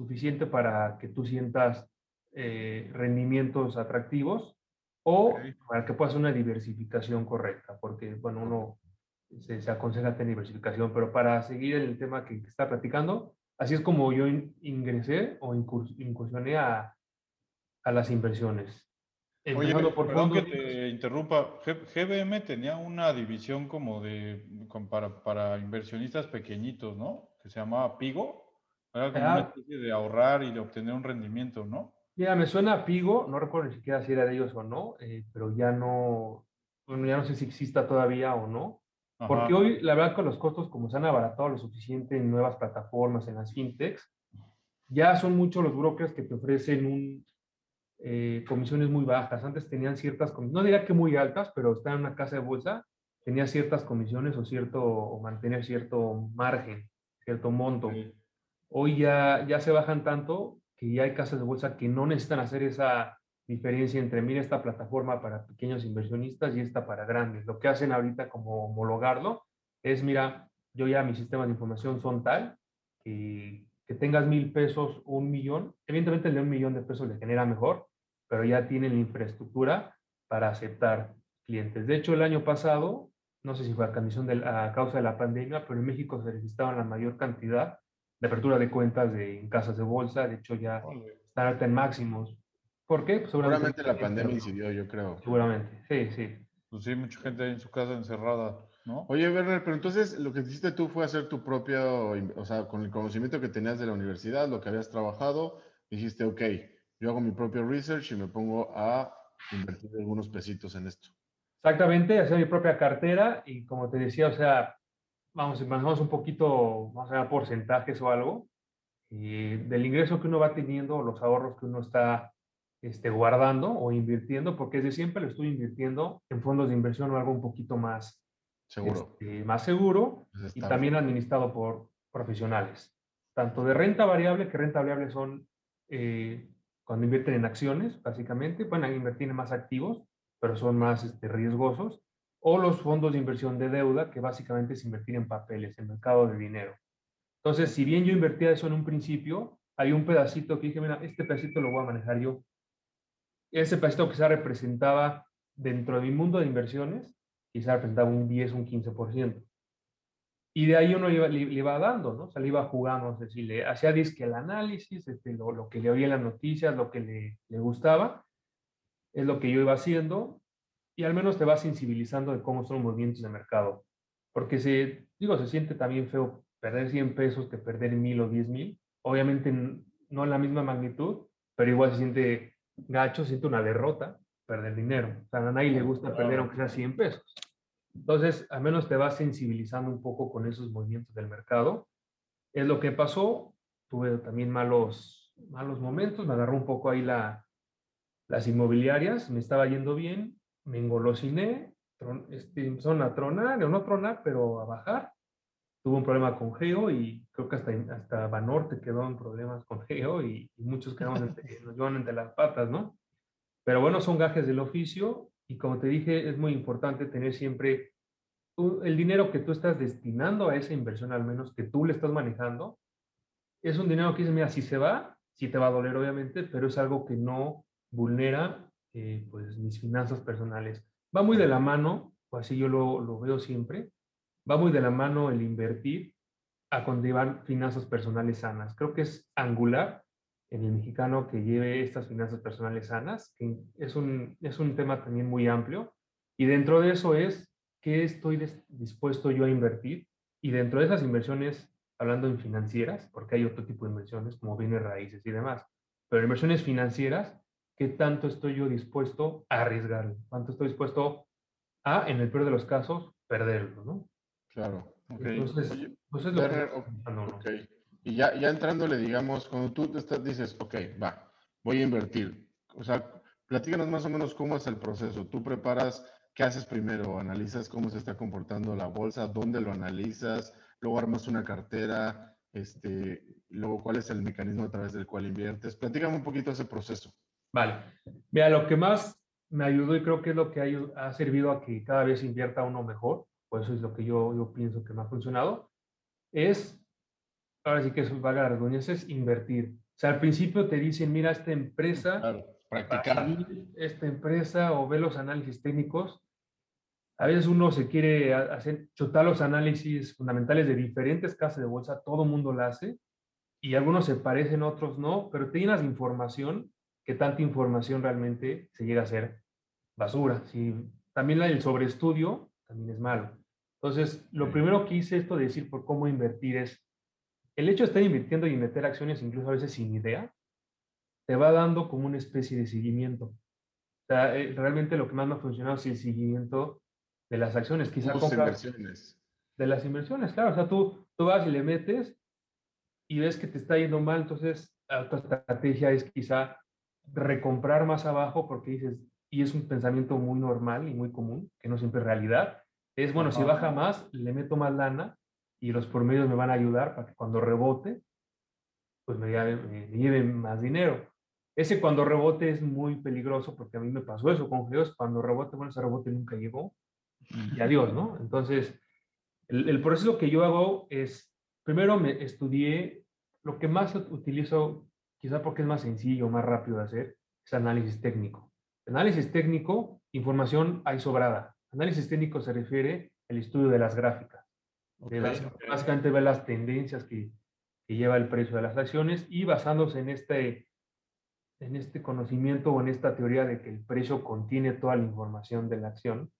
suficiente para que tú sientas eh, rendimientos atractivos o Ok. para que puedas una diversificación correcta, porque, bueno, uno se, se aconseja tener diversificación, pero para seguir el tema que, que está platicando, así es como yo in- ingresé o incurs- incursioné a, a las inversiones. Oye, por perdón que fondos- te interrumpa. G- GBM tenía una división como de con- para, para inversionistas pequeñitos, ¿no? Que se llamaba Pigo. Era como una Ah. especie de ahorrar y de obtener un rendimiento, ¿no? Mira, me suena a Pigo, no recuerdo ni siquiera si era de ellos o no, eh, pero ya no, bueno, ya no sé si exista todavía o no, porque hoy la verdad con los costos como se han abaratado lo suficiente en nuevas plataformas, en las fintechs, ya son muchos los brokers que te ofrecen un, eh, comisiones muy bajas. Antes tenían ciertas, no diría que muy altas, pero estar en una casa de bolsa tenía ciertas comisiones o cierto, o mantener cierto margen, cierto monto. Sí. Hoy ya, ya se bajan tanto que ya hay casas de bolsa que no necesitan hacer esa diferencia entre, mira, esta plataforma para pequeños inversionistas y esta para grandes. Lo que hacen ahorita como homologarlo es, mira, yo ya mis sistemas de información son tal que, que tengas mil pesos un millón. Evidentemente el de un millón de pesos le genera mejor, pero ya tienen infraestructura para aceptar clientes. De hecho, el año pasado, no sé si fue a, de, a causa de la pandemia, pero en México se registraban la mayor cantidad de apertura de cuentas de, en casas de bolsa. De hecho, ya están ahorita en máximos. ¿Por qué? Pues Seguramente la pandemia incidió, yo creo. Seguramente, sí, sí. Pues sí, mucha gente ahí en su casa encerrada, ¿no? Oye, Werner, pero entonces lo que hiciste tú fue hacer tu propio, o sea, con el conocimiento que tenías de la universidad, lo que habías trabajado, dijiste, ok, yo hago mi propio research y me pongo a invertir algunos pesitos en esto. Exactamente, hacer mi propia cartera y como te decía, o sea, vamos, manejamos un poquito, vamos a ver porcentajes o algo, eh, del ingreso que uno va teniendo o los ahorros que uno está este, guardando o invirtiendo, porque desde siempre lo estoy invirtiendo en fondos de inversión o algo un poquito más, Seguro. este, más seguro y también administrado por profesionales, tanto de renta variable, que renta variable son eh, cuando invierten en acciones, básicamente, pueden invertir en más activos, pero son más este, riesgosos, o los fondos de inversión de deuda, que básicamente es invertir en papeles, en mercado de dinero. Entonces, si bien yo invertía eso en un principio, hay un pedacito que dije, mira, este pedacito lo voy a manejar yo. Ese pedacito quizá representaba dentro de mi mundo de inversiones, quizá representaba un 10, un 15%. Y de ahí uno iba- le, le iba dando, ¿no? O sea, le iba jugando, es decir, le hacía disque el análisis, este, lo, lo que le oía en las noticias, lo que le, le gustaba, es lo que yo iba haciendo, y al menos te va sensibilizando de cómo son los movimientos de mercado. Porque se, digo, se siente también feo perder 100 pesos que perder 1000 o 10 mil. Obviamente n- no en la misma magnitud, pero igual se siente gacho, se siente una derrota perder dinero. O sea, a nadie le gusta perder aunque sea 100 pesos. Entonces, al menos te vas sensibilizando un poco con esos movimientos del mercado. Es lo que pasó. Tuve también malos, malos momentos. Me agarró un poco ahí la, las inmobiliarias. Me estaba yendo bien. Me engolosiné. tron- este, empezaron a tronar, o no tronar, pero a bajar. Tuve un problema con Geo y creo que hasta, hasta Banorte quedó en problemas con Geo y, y muchos quedamos entre, nos llevan entre las patas, ¿no? Pero bueno, son gajes del oficio y como te dije, es muy importante tener siempre el dinero que tú estás destinando a esa inversión, al menos que tú le estás manejando, es un dinero que dices, mira, si se va, sí te va a doler obviamente, pero es algo que no vulnera eh, pues mis finanzas personales. Va muy de la mano, o así yo lo, lo veo siempre, va muy de la mano el invertir a conllevar finanzas personales sanas. Creo que es angular en el mexicano que lleve estas finanzas personales sanas, que es un, es un tema también muy amplio. Y dentro de eso es qué estoy dispuesto yo a invertir. Y dentro de esas inversiones, hablando en financieras, porque hay otro tipo de inversiones como bienes raíces y demás, pero inversiones financieras, ¿qué tanto estoy yo dispuesto a arriesgar? ¿Cuánto estoy dispuesto a, en el peor de los casos, perderlo? ¿no? Claro. Entonces, Oye, pues es lo que Werner, está pensando uno. Ok. Y ya, ya entrándole, digamos, cuando tú te estás, dices, ok, va, voy a invertir. O sea, platícanos más o menos cómo es el proceso. Tú preparas, ¿qué haces primero? ¿Analizas cómo se está comportando la bolsa? ¿Dónde lo analizas? Luego armas una cartera. Este, luego, ¿cuál es el mecanismo a través del cual inviertes? Platícame un poquito ese proceso. Vale. Mira, lo que más me ayudó y creo que es lo que ha, ha servido a que cada vez invierta uno mejor, por eso es lo que yo, yo pienso que me ha funcionado, es, ahora sí que eso valga la redundancia, es invertir. O sea, al principio te dicen, mira, esta empresa, Claro, practicar. esta empresa, o ve los análisis técnicos, A veces uno se quiere hacer, chutar los análisis fundamentales de diferentes casas de bolsa, todo mundo lo hace, y algunos se parecen, otros no, pero te llenas de información, que tanta información realmente se llega a ser basura. Si, también el sobreestudio también es malo. Entonces, lo primero que hice esto de decir por cómo invertir es, el hecho de estar invirtiendo y meter acciones incluso a veces sin idea, te va dando como una especie de seguimiento. O sea, eh, realmente lo que más me ha funcionado es el seguimiento de las acciones. Quizá inversiones. De las inversiones, claro. O sea, tú, tú vas y le metes y ves que te está yendo mal, entonces tu estrategia es quizá recomprar más abajo porque dices, y es un pensamiento muy normal y muy común, que no siempre es realidad, es, bueno, si baja más, le meto más lana y los promedios me van a ayudar para que cuando rebote, pues me, me, lleven más dinero. Ese cuando rebote es muy peligroso porque a mí me pasó eso con Geos, cuando rebote, bueno, ese rebote nunca llegó y adiós, ¿no? Entonces, el, el proceso que yo hago es, primero me estudié, lo que más utilizo, quizá porque es más sencillo, más rápido de hacer, es análisis técnico. Análisis técnico, información hay sobrada. Análisis técnico se refiere al estudio de las gráficas. Básicamente ver las tendencias que, que lleva el precio de las acciones y basándose en este, en este conocimiento o en esta teoría de que el precio contiene toda la información de la acción,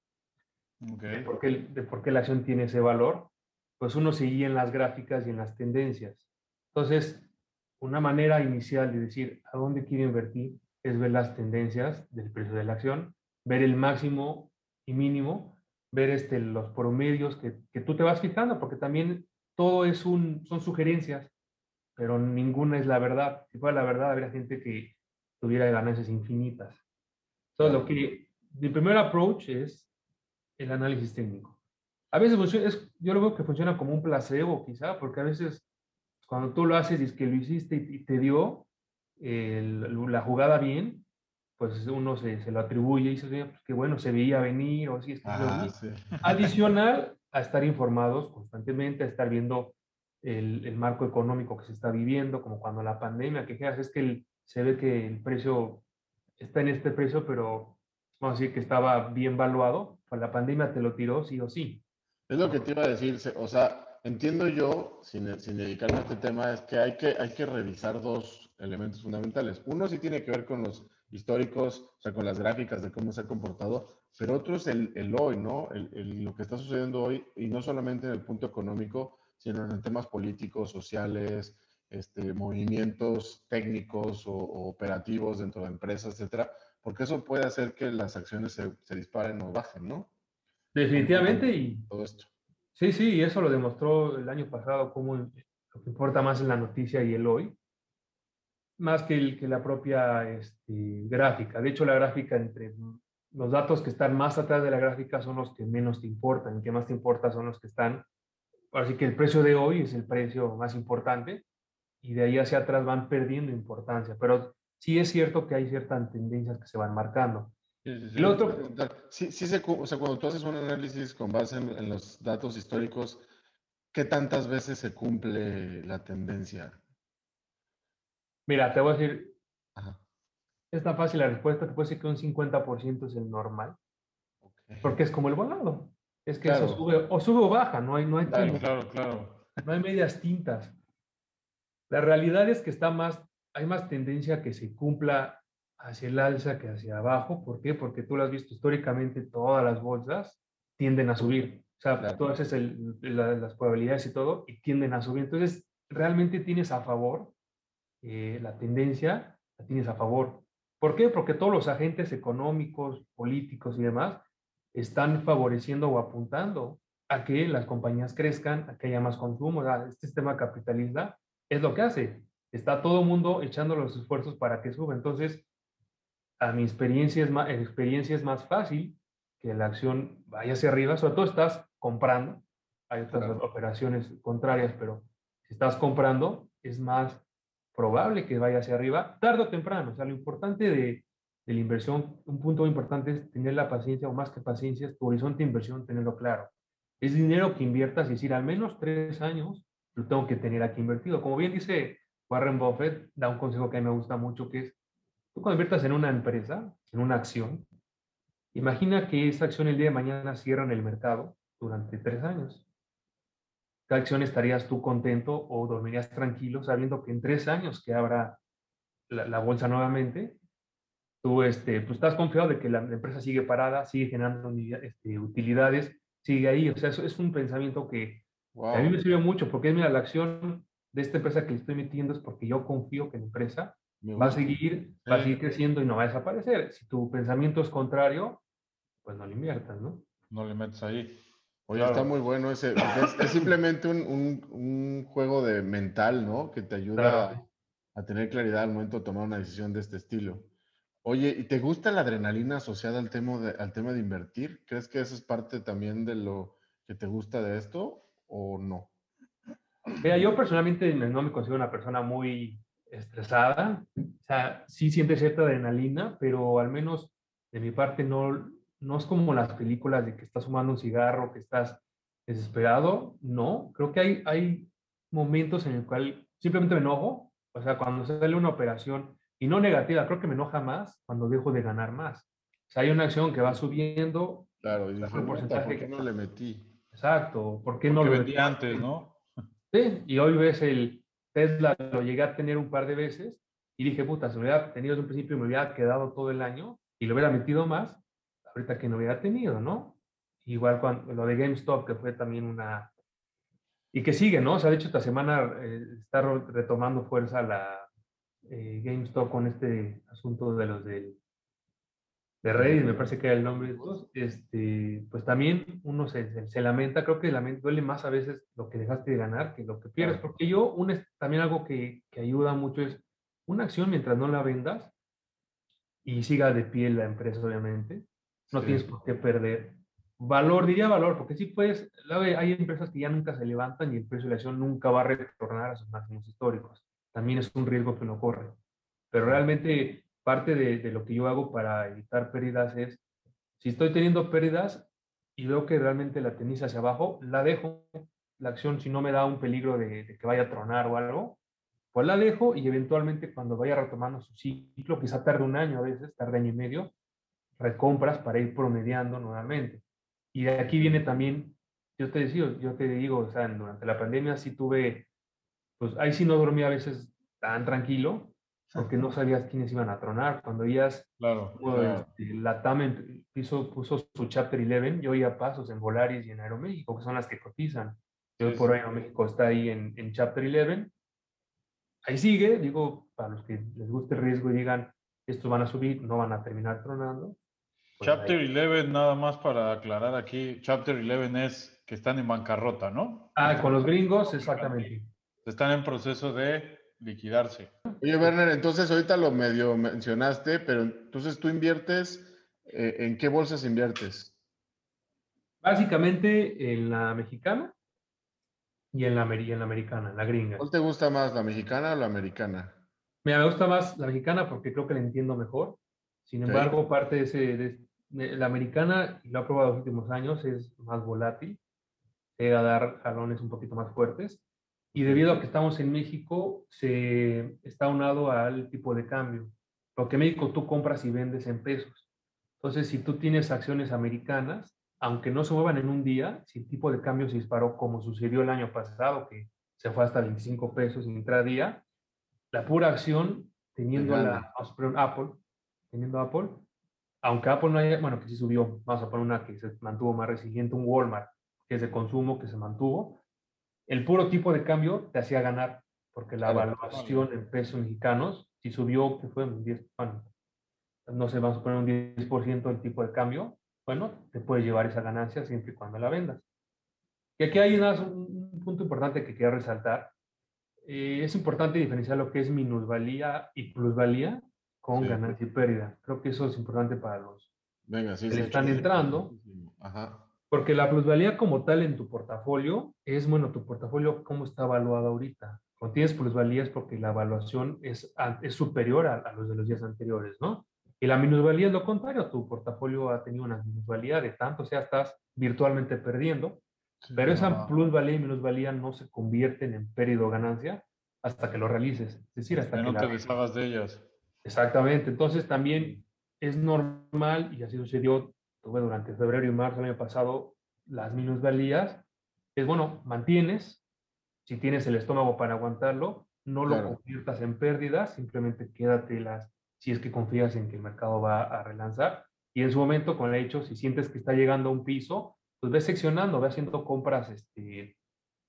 de, por qué, de por qué la acción tiene ese valor, pues uno se guía en las gráficas y en las tendencias. Entonces, una manera inicial de decir a dónde quiere invertir es ver las tendencias del precio de la acción, ver el máximo y mínimo, ver este, los promedios que, que tú te vas fijando, porque también todo es un, son sugerencias pero ninguna es la verdad. Si fuera la verdad, habría gente que tuviera ganancias infinitas. Entonces, lo que, mi primer approach es el análisis técnico. A veces funciona, es, yo lo veo que funciona como un placebo, quizá, porque a veces cuando tú lo haces y es que lo hiciste y, te dio la jugada bien, pues uno se, se lo atribuye y dice, pues que bueno, se veía venir o así. Es que ah, Adicional a estar informados constantemente, a estar viendo el, marco económico que se está viviendo, como cuando la pandemia, que es que se ve que el precio está en este precio, pero vamos a decir que estaba bien valuado, pues la pandemia te lo tiró sí o sí. Es lo que te iba a decir, o sea, entiendo yo, sin, sin dedicarme a este tema, es que hay, que hay que revisar dos elementos fundamentales. Uno sí tiene que ver con los históricos, o sea, con las gráficas de cómo se ha comportado, pero otro es el, el hoy, ¿no? El, lo que está sucediendo hoy, y no solamente en el punto económico, sino en temas políticos, sociales, este, movimientos técnicos o, operativos dentro de empresas, etcétera, porque eso puede hacer que las acciones se, se disparen o bajen, ¿no? Definitivamente y todo esto. Sí, sí, y eso lo demostró el año pasado, cómo lo que importa más es la noticia y el hoy, más que la propia este, gráfica. De hecho, la gráfica entre los datos que están más atrás de la gráfica son los que menos te importan, el que más te importa son los que están Así que el precio de hoy es el precio más importante y de ahí hacia atrás van perdiendo importancia, pero sí es cierto que hay ciertas tendencias que se van marcando. Sí, otro... sí, sí o sea, cuando tú haces un análisis con base en, los datos históricos, ¿qué tantas veces se cumple la tendencia? Mira, te voy a decir, es tan fácil la respuesta, te puedo decir que un 50% es el normal, porque es como el volado. Es que eso sube o sube o baja, no hay, no hay, claro, claro, no hay medias tintas. La realidad es que está más, hay más tendencia a que se cumpla hacia el alza que hacia abajo. ¿Por qué? Porque tú lo has visto históricamente, todas las bolsas tienden a subir. O sea, tú haces las probabilidades y todo y tienden a subir. Entonces, realmente tienes a favor eh, la tendencia, la tienes a favor. ¿Por qué? Porque todos los agentes económicos, políticos y demás están favoreciendo o apuntando a que las compañías crezcan, a que haya más consumo. este sistema capitalista es lo que hace. Está todo el mundo echando los esfuerzos para que suba. Entonces, a mi experiencia es más, experiencia es más fácil que la acción vaya hacia arriba, sobre todo estás comprando. Hay otras operaciones contrarias, pero si estás comprando, es más probable que vaya hacia arriba tarde o temprano. O sea, lo importante de, de la inversión, un punto importante es tener la paciencia o más que paciencia, tu horizonte de inversión, tenerlo claro. Es dinero que inviertas, es decir, al menos tres años lo tengo que tener aquí invertido. Como bien dice Warren Buffett, da un consejo que a mí me gusta mucho, que es, tú cuando inviertas en una empresa, en una acción, Imagina que esa acción el día de mañana cierra en el mercado durante tres años. ¿Qué acción estarías tú contento o dormirías tranquilo sabiendo que en tres años que abra la, bolsa nuevamente, tú este, pues estás confiado de que la, empresa sigue parada, sigue generando este, utilidades, sigue ahí. O sea, eso es un pensamiento que a mí me sirve mucho porque es, mira, la acción de esta empresa que le estoy metiendo es porque yo confío que la empresa va a seguir, va a seguir creciendo y no va a desaparecer. Si tu pensamiento es contrario, pues no le inviertas, ¿no? No le metes ahí. Oye, está muy bueno ese. Es, simplemente un, un, juego de mental, ¿no? Que te ayuda a, tener claridad al momento de tomar una decisión de este estilo. Oye, ¿y te gusta la adrenalina asociada al tema de, al tema de invertir? ¿Crees que eso es parte también de lo que te gusta de esto o no? Mira, yo personalmente no me considero una persona muy estresada. O sea, sí siente cierta adrenalina, pero al menos de mi parte no, no es como las películas de que estás fumando un cigarro, que estás desesperado. No, creo que hay, hay momentos en el cual simplemente me enojo. O sea, cuando sale una operación, y no negativa, creo que me enoja más cuando dejo de ganar más. O sea, hay una acción que va subiendo. Claro, y dice, porcentaje ¿por qué no le metí? Exacto, ¿por qué no lo metí antes, no? Sí, y hoy ves el Tesla, lo llegué a tener un par de veces y dije, puta, si lo hubiera tenido desde un principio me hubiera quedado todo el año y lo hubiera metido más, ahorita que no hubiera tenido, ¿no? Igual cuando lo de GameStop, que fue también una... Y que sigue, ¿no? O sea, de hecho, esta semana eh, está retomando fuerza la eh, GameStop con este asunto de los del de Reddit, me parece que era el nombre de estos, este, pues también uno se, se, lamenta, creo que lamenta, duele más a veces lo que dejaste de ganar que lo que pierdes, porque yo, un, también algo que, que ayuda mucho es una acción mientras no la vendas y siga de pie la empresa, obviamente, no tienes por qué perder. Valor, diría valor, porque sí puedes, hay empresas que ya nunca se levantan y el precio de la acción nunca va a retornar a sus máximos históricos. También es un riesgo que uno corre. Pero realmente parte de, lo que yo hago para evitar pérdidas es, si estoy teniendo pérdidas y veo que realmente la tenis hacia abajo, la dejo. La acción, si no me da un peligro de, que vaya a tronar o algo, pues la dejo y eventualmente cuando vaya retomando su ciclo, quizá tarde un año a veces, tarde año y medio, recompras para ir promediando nuevamente. Y de aquí viene también, yo te decía, yo te digo, o sea, durante la pandemia sí tuve, pues ahí sí no dormía a veces tan tranquilo, porque no sabías quiénes iban a tronar. Cuando oías, claro, este, la TAM puso, puso su Chapter 11, yo oía pasos en Volaris y en Aeroméxico, que son las que cotizan. Yo por Aeroméxico está ahí en, en Chapter 11. Ahí sigue, digo, para los que les guste el riesgo y digan, estos van a subir, no van a terminar tronando. Pues Chapter 11, nada más para aclarar aquí, Chapter 11 es que están en bancarrota, ¿no? Ah, con los gringos, exactamente. Están en proceso de liquidarse. Oye, Werner, entonces ahorita lo medio mencionaste, pero entonces tú inviertes, eh, ¿en qué bolsas inviertes? Básicamente en la mexicana y en la, en la americana, en la gringa. ¿Cuál te gusta más, la mexicana o la americana? Mira, me gusta más la mexicana porque creo que la entiendo mejor. Sin embargo, parte de, ese, de, la americana, y lo he probado los últimos años, es más volátil, llega a dar jalones un poquito más fuertes y debido a que estamos en México, se está unado al tipo de cambio. Lo que en México tú compras y vendes en pesos. Entonces, si tú tienes acciones americanas, aunque no se muevan en un día, si el tipo de cambio se disparó como sucedió el año pasado, que se fue hasta 25 pesos intradía, la pura acción, teniendo la, Apple, teniendo Apple, aunque Apple no haya, bueno, que sí subió, vamos a poner una que se mantuvo más resiliente, un Walmart, que es de consumo, que se mantuvo, el puro tipo de cambio te hacía ganar, porque la evaluación en pesos mexicanos, si subió, que fue un 10, bueno, no sé, vamos a poner un 10% el tipo de cambio, bueno, te puedes llevar esa ganancia siempre y cuando la vendas. Y aquí hay un punto importante que quiero resaltar. Eh, es importante diferenciar lo que es minusvalía y plusvalía con ganancia y pérdida. Creo que eso es importante para los Venga, sí, que están entrando. Ajá. Porque la plusvalía como tal en tu portafolio es, bueno, tu portafolio cómo está evaluado ahorita. Cuando tienes plusvalía es porque la evaluación es, es superior a, los de los días anteriores, ¿no? Y la minusvalía es lo contrario, tu portafolio ha tenido una minusvalía de tanto, o sea, estás virtualmente perdiendo, pero esa plusvalía y minusvalía no se convierten en pérdida o ganancia hasta que lo realices. Es decir, hasta que, no te deshagas de ellas. Exactamente. Entonces también es normal, y así sucedió tuve durante febrero y marzo del año pasado las minusvalías, es bueno, mantienes, si tienes el estómago para aguantarlo, no lo conviertas en pérdidas, simplemente quédatelas si es que confías en que el mercado va a relanzar. Y en su momento, con el hecho, si sientes que está llegando a un piso, pues ve seccionando, ve haciendo compras este,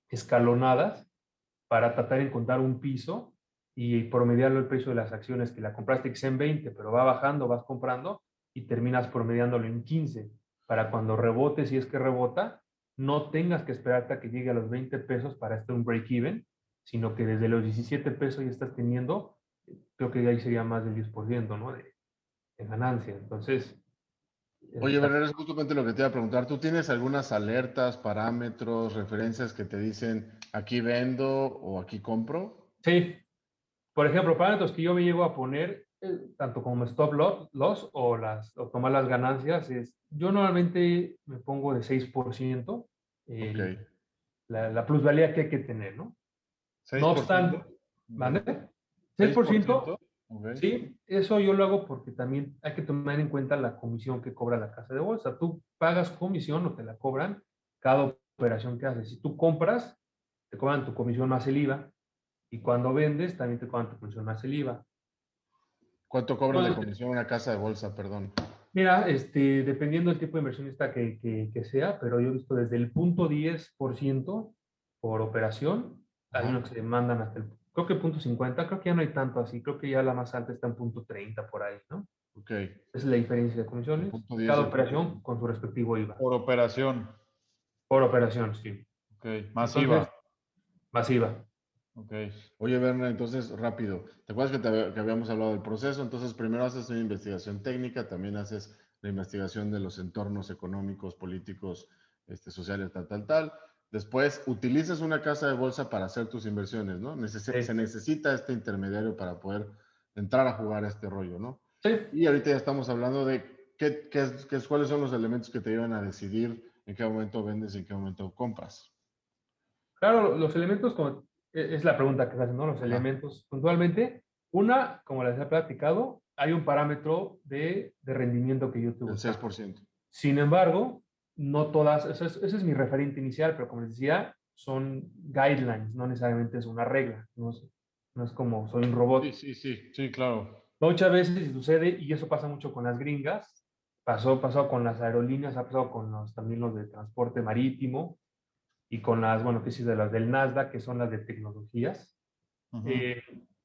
escalonadas para tratar de encontrar un piso y promediarlo el precio de las acciones que la compraste en 20, pero va bajando, vas comprando y terminas promediándolo en 15 para cuando rebote, si es que rebota, no tengas que esperarte a que llegue a los 20 pesos para hacer un break-even, sino que desde los 17 pesos ya estás teniendo, creo que ahí sería más del 10%, ¿no? De, de ganancia. Entonces... Oye, Bernardo, es justamente lo que te iba a preguntar. ¿Tú tienes algunas alertas, parámetros, referencias que te dicen aquí vendo o aquí compro? Sí. Por ejemplo, parámetros que yo me llego a poner, eh, tanto como stop loss o, las, o tomar las ganancias, es yo normalmente me pongo de 6%. la, la, plusvalía que hay que tener, ¿no? No obstante, ¿vale? 6%, sí, eso yo lo hago porque también hay que tomar en cuenta la comisión que cobra la casa de bolsa. Tú pagas comisión o te la cobran cada operación que haces. Si tú compras, te cobran tu comisión más el IVA. Y cuando vendes, también te cobran tu comisión más el IVA. ¿Cuánto cobra de comisión una casa de bolsa, perdón? Mira, este, dependiendo del tipo de inversionista que, que, que sea, pero yo he visto desde el punto 10% por operación hay unos que se mandan hasta el, creo que punto 50, creo que ya no hay tanto así, creo que ya la más alta está en punto 30 por ahí, ¿no? Ok. Esa es la diferencia de comisiones. Cada operación con su respectivo IVA. Por operación. Por operación, sí. Ok, masiva. masiva. Ok. Oye, Berna, entonces rápido. ¿Te acuerdas que, que, habíamos hablado del proceso? Entonces, primero haces una investigación técnica, también haces la investigación de los entornos económicos, políticos, este, sociales, tal, tal, tal. Después, utilizas una casa de bolsa para hacer tus inversiones, ¿no? Se necesita este intermediario para poder entrar a jugar a este rollo, ¿no? Sí. Y ahorita ya estamos hablando de qué, qué, qué, cuáles son los elementos que te llevan a decidir en qué momento vendes y en qué momento compras. Claro, los elementos, como es la pregunta que se hacen, ¿no? Los elementos, puntualmente, una, como les he platicado, hay un parámetro de, de rendimiento que yo tuve. El 6%. Sin embargo, no todas, ese es, ese es, mi referente inicial, pero como les decía, son guidelines, no necesariamente es una regla, no es, no es como soy un robot. Sí, sí, sí, sí, claro. Muchas veces sucede, y eso pasa mucho con las gringas, pasó, pasó con las aerolíneas, ha pasado con los, también los de transporte marítimo y con las, bueno, que sí, de las del Nasdaq, que son las de tecnologías. eh,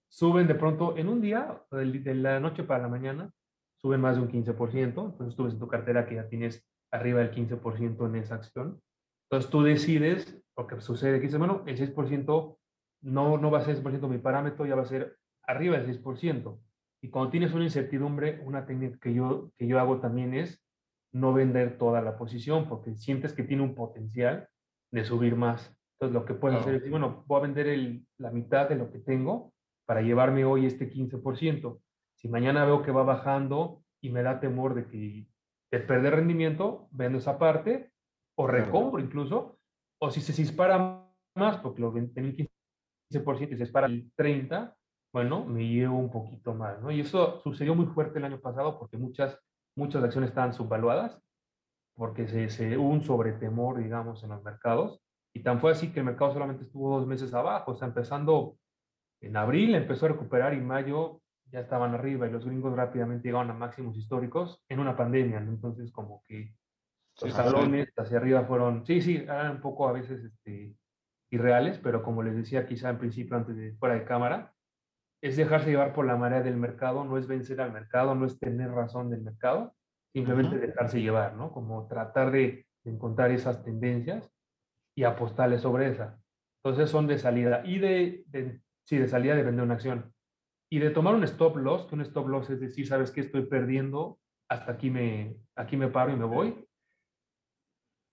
suben de pronto en un día, de, la noche para la mañana, suben más de un 15%, entonces tú ves en tu cartera que ya tienes arriba del 15% en esa acción. Entonces tú decides, porque sucede que dices, bueno, el 6% no, no va a ser 6% mi parámetro, ya va a ser arriba del 6%. Y cuando tienes una incertidumbre, una técnica que yo, que yo hago también es no vender toda la posición, porque sientes que tiene un potencial de subir más. Entonces lo que puedes hacer es decir, bueno, voy a vender el, la mitad de lo que tengo para llevarme hoy este 15%. Si mañana veo que va bajando y me da temor de que de perder rendimiento, vendo esa parte o recompro incluso, o si se dispara más, porque lo vendí en el 15% y se dispara el 30%, bueno, me llevo un poquito más, ¿no? Y eso sucedió muy fuerte el año pasado porque muchas, muchas acciones estaban subvaluadas, porque se, se hubo un sobretemor, digamos, en los mercados, y tan fue así que el mercado solamente estuvo dos meses abajo, o sea, empezando en abril, empezó a recuperar y mayo ya estaban arriba y los gringos rápidamente llegaban a máximos históricos en una pandemia, ¿no? Entonces como que los salones hacia arriba fueron, sí, sí, eran un poco a veces este, irreales, pero como les decía quizá en principio antes de fuera de cámara, es dejarse llevar por la marea del mercado, no es vencer al mercado, no es tener razón del mercado, simplemente dejarse llevar, ¿no? Como tratar de, de encontrar esas tendencias y apostarle sobre esa. Entonces son de salida y de, de, sí, de salida de vender una acción y de tomar un stop loss, que un stop loss es decir, sabes que estoy perdiendo, hasta aquí me, aquí me paro y me voy.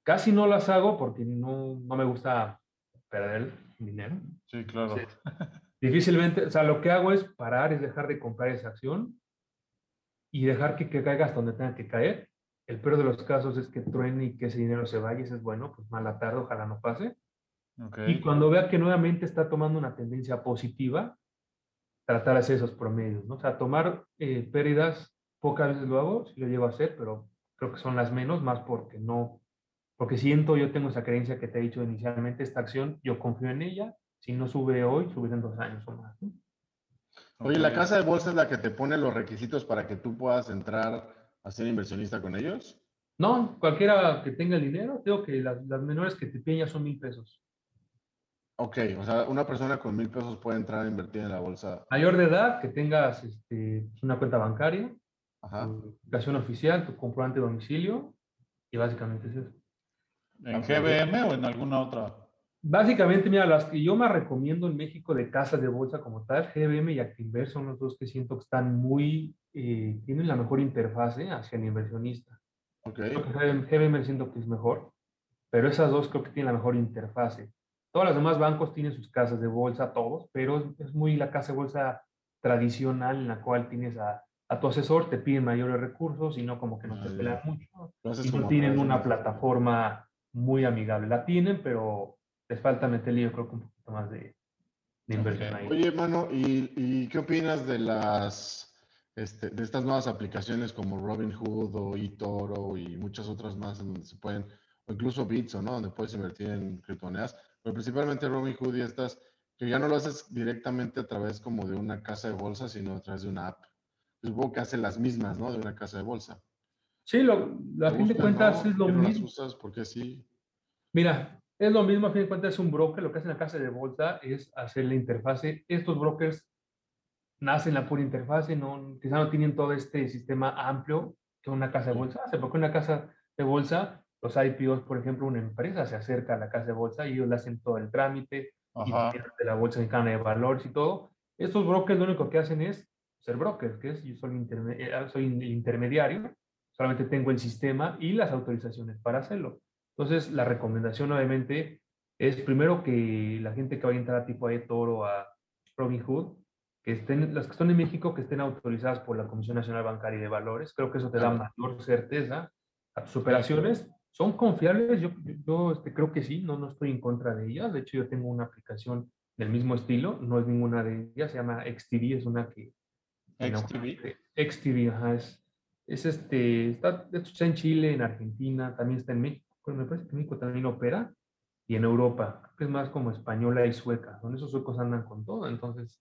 Casi no las hago porque no, no me gusta perder dinero. Sí, claro. Difícilmente, o sea, lo que hago es parar, es dejar de comprar esa acción y dejar que, que caiga hasta donde tenga que caer. El peor de los casos es que truene y que ese dinero se vaya, eso es bueno, pues mala tarde, ojalá no pase. Okay. Y cuando vea que nuevamente está tomando una tendencia positiva, tratar de hacer esos promedios, ¿no? O sea, tomar eh, pérdidas, pocas veces lo hago, si lo llego a hacer, pero creo que son las menos, más porque no, porque siento, yo tengo esa creencia que te he dicho inicialmente, esta acción, yo confío en ella, si no sube hoy, subirá en dos años o más. Oye, ¿la casa de bolsa es la que te pone los requisitos para que tú puedas entrar a ser inversionista con ellos? No, cualquiera que tenga el dinero, tengo que las, las menores que te piden ya son mil pesos. Ok, o sea, una persona con mil pesos puede entrar a invertir en la bolsa. Mayor de edad, que tengas este, una cuenta bancaria, Ajá. tu aplicación oficial, tu comprobante de domicilio, y básicamente es eso. ¿En GBM o en alguna otra? Básicamente, mira, las que yo más recomiendo en México de casas de bolsa como tal, GBM y Actinver son los dos que siento que están muy, eh, tienen la mejor interfase hacia el inversionista. Ok. Creo que GBM, GBM siento que es mejor, pero esas dos creo que tienen la mejor interfase. Todos los demás bancos tienen sus casas de bolsa, todos, pero es, muy la casa de bolsa tradicional en la cual tienes a, a tu asesor, te piden mayores recursos y no como que no te ya. pelean mucho. Y no tienen una plataforma muy amigable. La tienen, pero les falta meterle yo creo que un poquito más de, de inversión ahí. Oye, mano, ¿y, y qué opinas de las este, de estas nuevas aplicaciones como Robinhood o eToro y muchas otras más en donde se pueden, o incluso Bitso, ¿no? Donde puedes invertir en criptomonedas, pero principalmente Robinhood y estas que ya no lo haces directamente a través como de una casa de bolsa, sino a través de una app. Supongo que hace las mismas, ¿no? De una casa de bolsa. Sí, lo, a ¿Te fin de cuentas no? es lo ¿Por qué no las mismo. usas? Porque sí. Mira, es lo mismo, a fin de cuentas es un broker. Lo que hace la casa de bolsa es hacer la interfase. Estos brokers nacen en la pura interfase, no, quizá no tienen todo este sistema amplio que una casa de bolsa hace, porque una casa de bolsa, los IPOs, por ejemplo, una empresa se acerca a la casa de bolsa y ellos le hacen todo el trámite, y de la bolsa mexicana de valores y todo. Estos brokers lo único que hacen es ser brokers, que es yo soy, interme- eh, soy intermediario, solamente tengo el sistema y las autorizaciones para hacerlo. Entonces, la recomendación obviamente es primero que la gente que vaya a entrar a tipo a eToro, a Robinhood, que estén, las que están en México, que estén autorizadas por la Comisión Nacional Bancaria de Valores. Creo que eso te da mayor certeza a tus operaciones. ¿Son confiables? Yo, yo, yo, este, creo que sí, no, no estoy en contra de ellas. De hecho, yo tengo una aplicación del mismo estilo, no es ninguna de ellas, se llama XTV, es una que... XTV. XTV, ajá, es, es este, está, de hecho, está en Chile, en Argentina, también está en México, pero me parece que México también opera, y en Europa, creo que es más como española y sueca, con esos suecos andan con todo, entonces...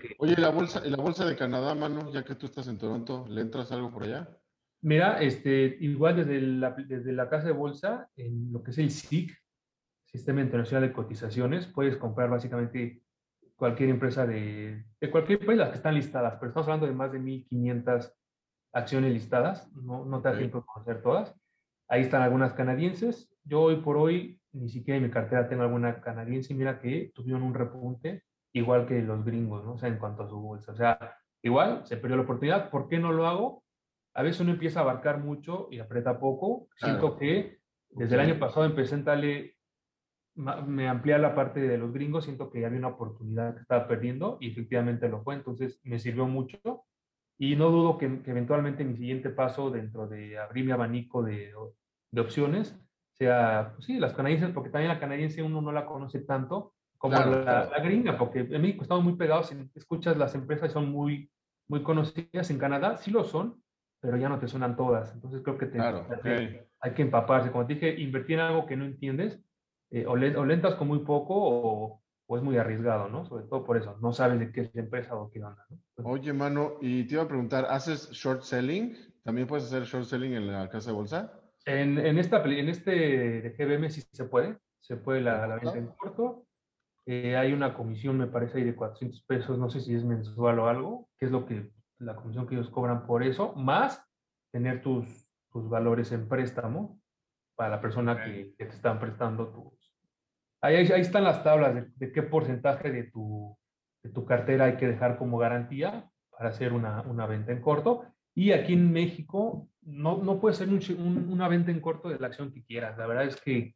que- Oye, ¿y la bolsa, la bolsa de Canadá, mano, ya que tú estás en Toronto, ¿le entras algo por allá? Mira, este, igual desde la, desde la casa de bolsa, en lo que es el SIC, Sistema Internacional de Cotizaciones, puedes comprar básicamente cualquier empresa de, de cualquier país, las que están listadas, pero estamos hablando de más de 1.500 acciones listadas, no, no te da tiempo de conocer todas. Ahí están algunas canadienses. Yo hoy por hoy ni siquiera en mi cartera tengo alguna canadiense. Mira que tuvieron un repunte igual que los gringos, ¿no? O sea, en cuanto a su bolsa. O sea, igual se perdió la oportunidad. ¿Por qué no lo hago? A veces uno empieza a abarcar mucho y aprieta poco. Siento Claro. que desde el Ok. año pasado empecé a darle, me ampliar la parte de los gringos. Siento que había una oportunidad que estaba perdiendo y efectivamente lo fue. Entonces me sirvió mucho. Y no dudo que, que eventualmente mi siguiente paso dentro de abrir mi abanico de, de opciones sea, pues sí, las canadienses, porque también la canadiense uno no la conoce tanto como Claro, la, claro. la gringa, porque en México estamos muy pegados, en- escuchas las empresas son muy, muy conocidas, en Canadá sí lo son, pero ya no te suenan todas, entonces creo que te, Claro, te- ok. hay que empaparse, como te dije, invertir en algo que no entiendes, eh, o, le- o le entras con muy poco o, o es muy arriesgado, ¿no? Sobre todo por eso, no sabes de qué es la empresa o qué onda, ¿no? Oye, mano, y te iba a preguntar, ¿haces short selling? ¿También puedes hacer short selling en la casa de bolsa? En, en, esta, en este de GBM sí se puede, se puede la, la venta en corto. Eh, hay una comisión, me parece, ahí de 400 pesos, no sé si es mensual o algo, que es lo que la comisión que ellos cobran por eso, más tener tus, tus valores en préstamo para la persona Ok. que, que te están prestando tus... Ahí, están las tablas de, qué porcentaje de tu, de tu cartera hay que dejar como garantía para hacer una, una venta en corto. Y aquí en México no, no puede ser una venta en corto de la acción que quieras. La verdad es que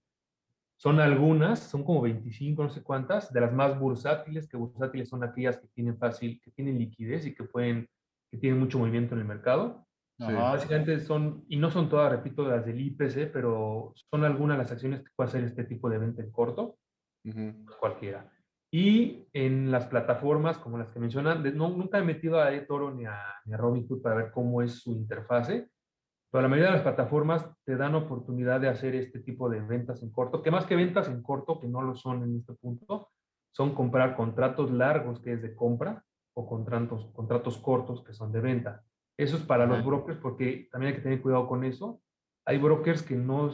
son algunas, son como 25, no sé cuántas, de las más bursátiles, que bursátiles son aquellas que tienen fácil, que tienen liquidez y que pueden, que tienen mucho movimiento en el mercado. Ajá. Básicamente son, y no son todas, repito, las del IPC, pero son algunas las acciones que puede hacer este tipo de venta en corto Ujú. cualquiera. Y en las plataformas como las que mencionan, no, nunca he metido a eToro ni a, ni a Robinhood para ver cómo es su interfase, Pero la mayoría de las plataformas te dan oportunidad de hacer este tipo de ventas en corto, que más que ventas en corto, que no lo son en este punto, son comprar contratos largos, que es de compra, o contratos, contratos cortos, que son de venta. Eso es para los brokers, porque también hay que tener cuidado con eso. Hay brokers que no,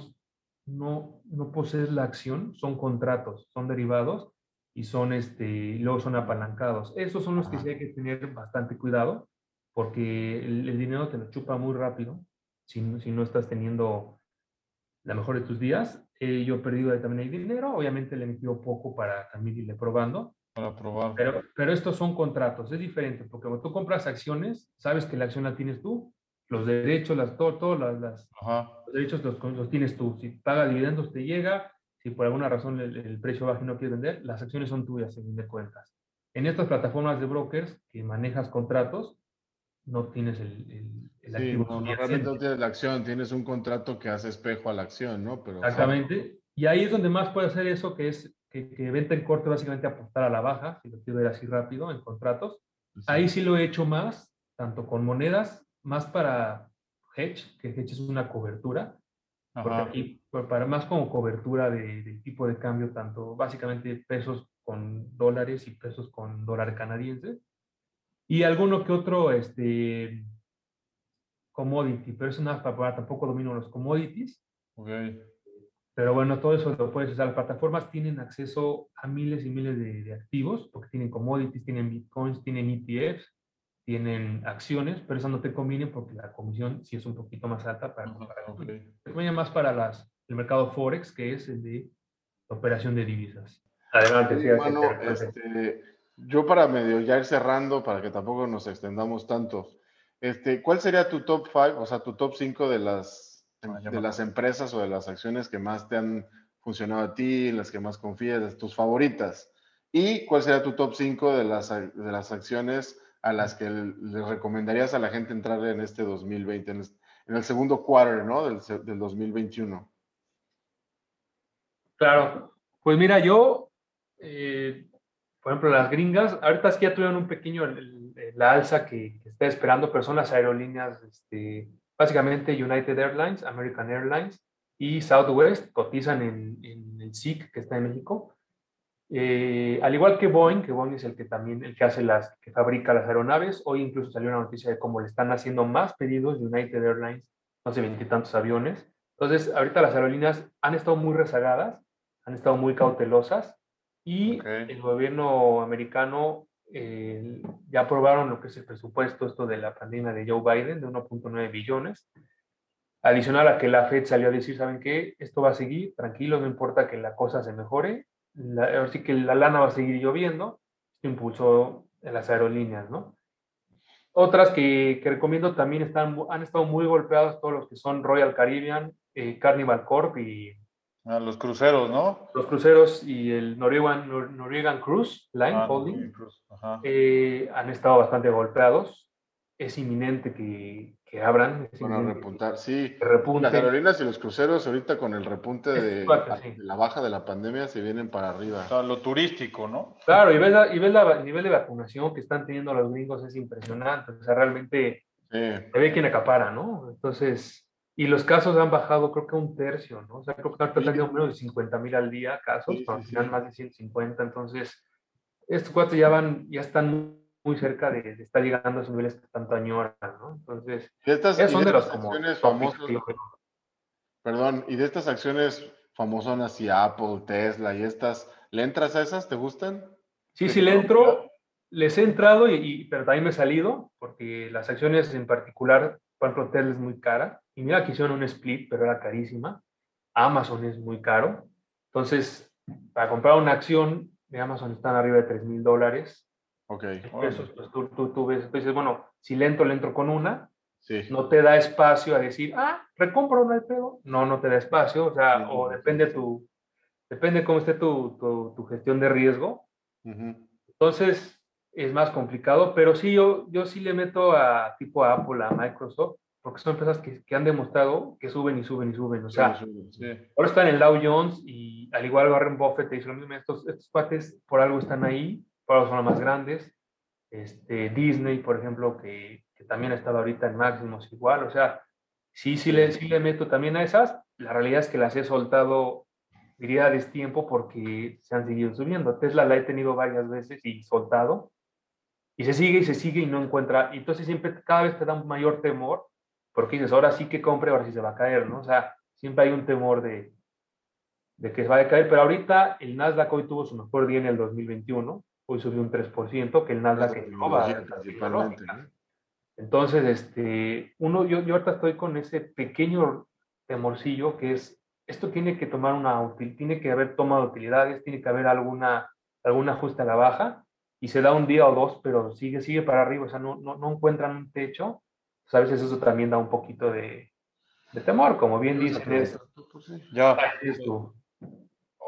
no, no poseen la acción, son contratos, son derivados y son este, luego son apalancados. Esos son los que sí hay que tener bastante cuidado, porque el, dinero te lo chupa muy rápido si, si no estás teniendo la mejor de tus días. Eh, yo he perdido también el dinero, obviamente le he metido poco para también irle probando. Para probar. Pero, pero estos son contratos, es diferente, porque cuando tú compras acciones, sabes que la acción la tienes tú, los derechos, las, todo, las, las los derechos los, los, tienes tú. Si paga dividendos te llega, si por alguna razón el, precio baja y no quieres vender, las acciones son tuyas, según de cuentas. En estas plataformas de brokers que manejas contratos, no tienes el, el, activo. No, realmente no tienes la acción, tienes un contrato que hace espejo a la acción, ¿no? Pero, Exactamente. Y ahí es donde más puede hacer eso, que es que, que venta en corto, básicamente apostar a la baja, si lo quiero ver así rápido, en contratos. Ahí sí lo he hecho más, tanto con monedas, más para hedge, que hedge es una cobertura, porque aquí, para más como cobertura de, del tipo de cambio, tanto básicamente pesos con dólares y pesos con dólar canadiense. Y alguno que otro este, commodity, pero eso nada para, tampoco domino los commodities. Okay. Pero bueno, todo eso lo puedes usar. Las plataformas tienen acceso a miles y miles de, activos, porque tienen commodities, tienen bitcoins, tienen ETFs, tienen acciones, pero eso no te conviene porque la comisión sí es un poquito más alta para Te conviene más para las, el mercado Forex, que es el de operación de divisas. Adelante, sí, bueno, este, yo para medio ya ir cerrando, para que tampoco nos extendamos tanto, este, ¿cuál sería tu top 5, o sea, tu top 5 de las, de las empresas o de las acciones que más te han funcionado a ti, las que más confías, tus favoritas? ¿Y cuál sería tu top 5 de las, de las acciones a las que le recomendarías a la gente entrar en este 2020, en, el segundo quarter, ¿no? Del, del 2021? Claro, pues mira, yo eh, por ejemplo, las gringas, ahorita es que ya tuvieron un pequeño, la alza que, está esperando, pero son las aerolíneas, este, básicamente United Airlines, American Airlines y Southwest cotizan en, el SIC que está en México. Eh, al igual que Boeing, que Boeing es el que también el que hace las, que fabrica las aeronaves, hoy incluso salió una noticia de cómo le están haciendo más pedidos de United Airlines, no sé, veintitantos aviones. Entonces, ahorita las aerolíneas han estado muy rezagadas, han estado muy cautelosas y el gobierno americano eh, ya aprobaron lo que es el presupuesto, esto de la pandemia de Joe Biden, de 1.9 billones. Adicional a que la Fed salió a decir, ¿saben qué? Esto va a seguir, tranquilo, no importa que la cosa se mejore, ahora sí que la lana va a seguir lloviendo, esto impulsó en las aerolíneas, ¿no? Otras que, que, recomiendo también están, han estado muy golpeados todos los que son Royal Caribbean, eh, Carnival Corp y los cruceros, ¿no? Los cruceros y el Norwegian, Norwegian Cruise Line ah, Holding eh, han estado bastante golpeados. Es inminente que, que abran. Van a repuntar, sí. Que Las aerolíneas y los cruceros ahorita con el repunte de, la baja de la pandemia se vienen para arriba. O sea, lo turístico, ¿no? Claro, y ves, la, y ves la, el nivel de vacunación que están teniendo los gringos es impresionante. O sea, realmente se ve quién acapara, ¿no? Entonces, y los casos han bajado, creo que un tercio, ¿no? O sea, creo que han tenido menos de 50 mil al día casos, pero al final más de 150. Entonces, estos cuatro ya van, ya están muy cerca de, estar llegando a esos niveles que tanto añoran, ¿no? Entonces, estas, son de, las acciones famosas. Perdón, y de estas acciones famosas y Apple, Tesla y estas, ¿le entras a esas? ¿Te gustan? Sí, sí, le entro. Les he entrado, y, pero también me he salido, porque las acciones en particular, por ejemplo, Tesla es muy cara y mira que hicieron un split, pero era carísima. Amazon es muy caro. Entonces, para comprar una acción de Amazon están arriba de 3 mil dólares. Ok. Pesos, pues tú, tú, tú, ves, dices, bueno, si lento, le entro con una. Sí. No te da espacio a decir, ah, recompro una de pedo. No, no te da espacio. O sea, o depende tu, depende cómo esté tu, tu, tu gestión de riesgo. Entonces, es más complicado, pero sí, yo, yo sí le meto a tipo a Apple, a Microsoft, porque son empresas que, que, han demostrado que suben y suben y suben. O sea, ahora están en Dow Jones y al igual Warren Buffett dice lo mismo, estos, estos cuates por algo están ahí, por algo son los más grandes. Este, Disney, por ejemplo, que, que también ha estado ahorita en máximos igual. O sea, Sí, sí le, sí le meto también a esas. La realidad es que las he soltado, diría, a destiempo porque se han seguido subiendo. Tesla la he tenido varias veces y soltado. Y se sigue y se sigue y no encuentra. Entonces siempre, cada vez te da un mayor temor porque dices, ahora sí que compre, ahora sí se va a caer, ¿no? O sea, siempre hay un temor de, de que se va a caer. Pero ahorita el Nasdaq hoy tuvo su mejor día en el 2021. Hoy subió un 3%, que el Nasdaq es principalmente. Entonces, este, uno, yo, yo ahorita estoy con ese pequeño temorcillo que es, esto tiene que tomar una, tiene que haber toma de utilidades, tiene que haber alguna, algún ajuste a la baja y se da un día o dos, pero sigue, sigue para arriba, o sea, no, no, no encuentran un techo. Pues a veces eso también da un poquito de, de temor, como bien dicen, es, ya. Es tu,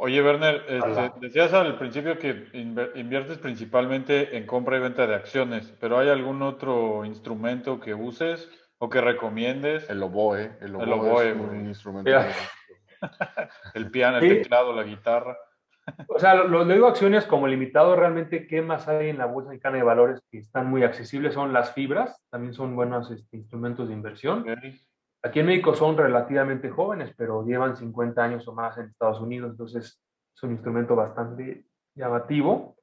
Oye, Werner, este, decías al principio que inviertes principalmente en compra y venta de acciones, pero ¿hay algún otro instrumento que uses o que recomiendes? El oboe. El oboe, es un instrumento. el piano, el teclado, la guitarra. O sea, lo, digo acciones como limitado, realmente, ¿qué más hay en la bolsa mexicana de valores que están muy accesibles? Son las fibras, también son buenos este, instrumentos de inversión. Aquí en México son relativamente jóvenes, pero llevan 50 años o más en Estados Unidos, entonces es un instrumento bastante llamativo.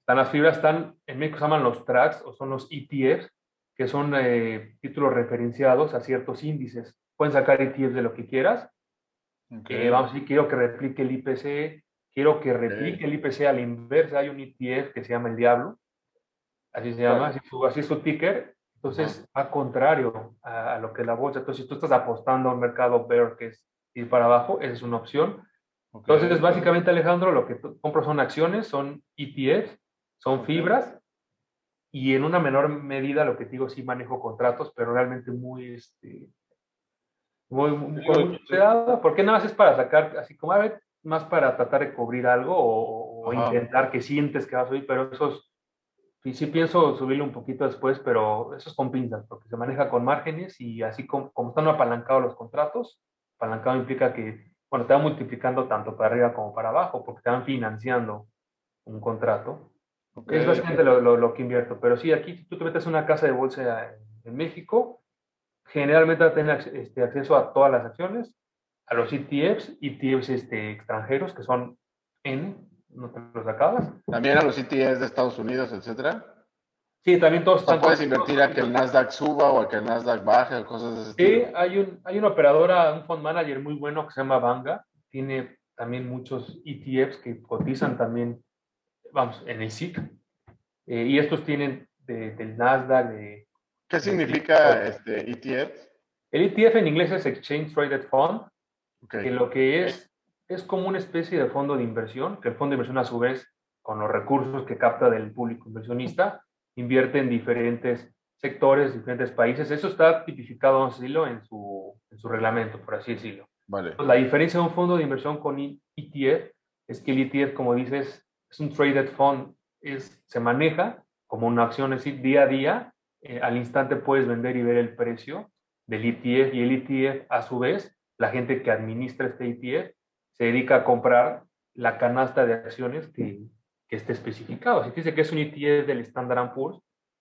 Están las fibras, están, en México se llaman los tracks o son los ETFs, que son eh, títulos referenciados a ciertos índices. Pueden sacar ETFs de lo que quieras. Eh, vamos a decir, quiero que replique el IPC, quiero que replique el IPC a la inversa. Hay un ETF que se llama el Diablo, así se llama, así, así es su ticker, entonces, va contrario a, lo que la bolsa. Entonces, si tú estás apostando a un mercado bear que es ir para abajo, esa es una opción. Entonces, básicamente, Alejandro, lo que compro son acciones, son ETFs, son fibras, y en una menor medida, lo que digo, sí manejo contratos, pero realmente muy, este, muy, muy, cuidado, porque nada más es para sacar, así como, a ver, más para tratar de cubrir algo o, o intentar que sientes que vas a subir, pero esos Sí, sí pienso subirle un poquito después, pero eso es con pinzas, porque se maneja con márgenes y así como, están apalancados los contratos, apalancado implica que, bueno, te van multiplicando tanto para arriba como para abajo, porque te van financiando un contrato. es básicamente lo, lo, que invierto. Pero sí, aquí si tú te metes en una casa de bolsa en, México, generalmente vas a tener este, acceso a todas las acciones, a los ETFs, ETFs este, extranjeros, que son N, no te los acabas. También a los ETFs de Estados Unidos, etcétera. Sí, también todos están. puedes invertir a que el Nasdaq suba o a que el Nasdaq baje o cosas de ese Sí, hay, un, hay una operadora, un fund manager muy bueno que se llama Banga. Tiene también muchos ETFs que cotizan también, vamos, en el SIC. Eh, y estos tienen del Nasdaq. De, ¿Qué significa este ETF? El ETF en inglés es Exchange Traded Fund, que lo que es es como una especie de fondo de inversión, que el fondo de inversión a su vez, con los recursos que capta del público inversionista, invierte en diferentes sectores, diferentes países. Eso está tipificado, decirlo, en su, en su reglamento, por así decirlo. Vale. la diferencia de un fondo de inversión con ETF es que el ETF, como dices, es un traded fund, es, se maneja como una acción, es decir, día a día, eh, al instante puedes vender y ver el precio del ETF y el ETF, a su vez, la gente que administra este ETF se dedica a comprar la canasta de acciones que, que esté especificado. Si dice que es un ETF del Standard Poor's,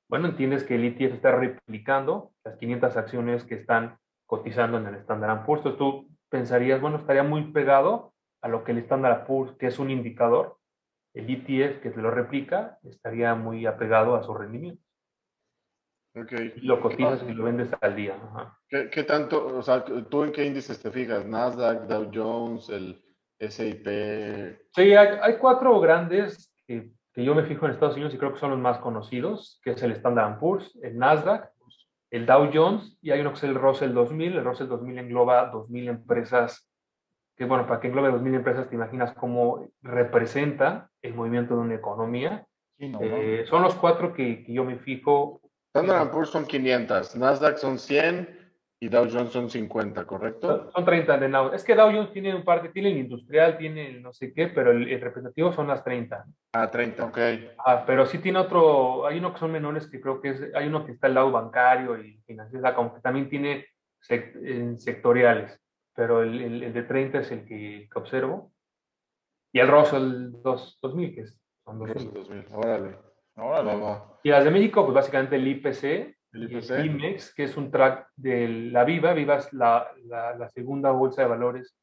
bueno, entiendes que el ETF está replicando las 500 acciones que están cotizando en el Standard Poor's. Entonces tú pensarías, bueno, estaría muy pegado a lo que el Standard Poor's, que es un indicador, el ETF que te lo replica, estaría muy apegado a su rendimiento. Okay. Y lo cotizas y lo vendes al día. ¿Qué, tanto, o sea, tú en qué índices te fijas? Nasdaq, Dow Jones, el SIP. Sí, hay, cuatro grandes que, que, yo me fijo en Estados Unidos y creo que son los más conocidos, que es el Standard Poor's, el Nasdaq, el Dow Jones y hay uno que es el Russell 2000. El Russell 2000 engloba 2000 empresas, que bueno, para que englobe 2000 empresas te imaginas cómo representa el movimiento de una economía. Eh, son los cuatro que, que yo me fijo Standard Poor's son 500, Nasdaq son 100 y Dow Jones son 50, ¿correcto? Son 30 de Nasdaq. Es que Dow Jones tiene un par, tiene el industrial, tiene el no sé qué, pero el, representativo son las 30. Ah, 30, ok. Ah, pero sí tiene otro, hay uno que son menores que creo que es, hay uno que está al lado bancario y financiero, como que también tiene sectoriales, pero el, el, de 30 es el que, observo. Y el Russell 2000, que es, son 2000. 2000, órale. Y las de México, pues básicamente el IPC, El y el IPC. IMEX, que es un track de la Viva. Viva es la, la- la segunda bolsa de valores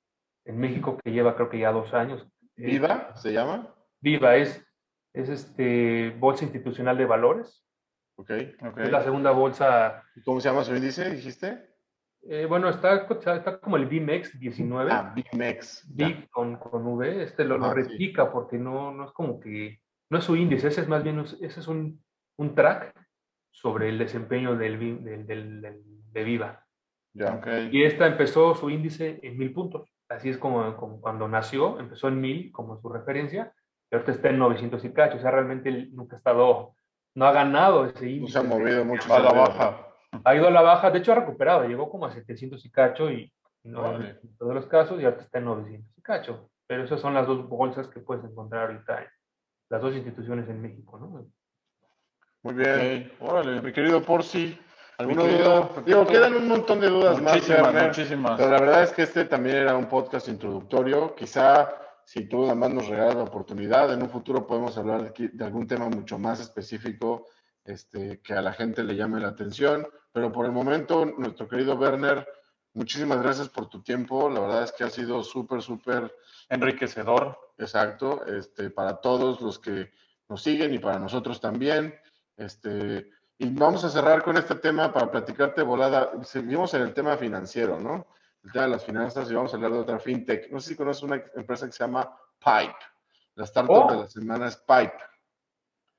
en México que lleva creo que ya dos años. ¿Viva se llama? Viva es, es este, bolsa institucional de valores. Ok. Ok. Es la segunda bolsa. ¿Y ¿Cómo se llama su índice, dijiste? eh, bueno, está, está como el BIMEX 19. Ah, ya. Big con, con V, este lo, lo sí. replica porque no, no es como que, no es su índice, ese es más bien, un- ese es un, un track sobre el desempeño del, del, del- del- de Viva. Ya. Ok. Y esta empezó su índice en mil puntos, así es como, como cuando nació, empezó en mil como su referencia, y ahorita está en 900 y cacho, o sea, realmente él nunca ha estado, no ha ganado ese No índice. se ha movido mucho. A la baja. Ha ido a la baja, de hecho ha recuperado, llegó como a 700 y cacho y, no Órale. en todos los casos y ahorita está en 900 y cacho. Pero esas son las dos bolsas que puedes encontrar ahorita en las dos instituciones en México, ¿no? Muy bien. Ok, órale. Mi querido Porci, ¿alguna Mi querido duda? Digo, quedan un montón de dudas más, Muchísimas, pero la verdad es que este también era un podcast introductorio. Quizá si tú nada más nos regalas la oportunidad, en un futuro podemos hablar de, aquí- de algún tema mucho más específico este, que a la gente le llame la atención. Pero por el momento, nuestro querido Werner, muchísimas gracias por tu tiempo. La verdad es que ha sido súper, súper Enriquecedor. Exacto, este, para todos los que nos siguen y para nosotros también. Este, y vamos a cerrar con este tema para platicarte volada. Seguimos en el tema financiero, ¿no? El tema de las finanzas y vamos a hablar de otra fintech. No sé si conoces una empresa que se llama Pipe. La startup Oh. de la semana es Pipe.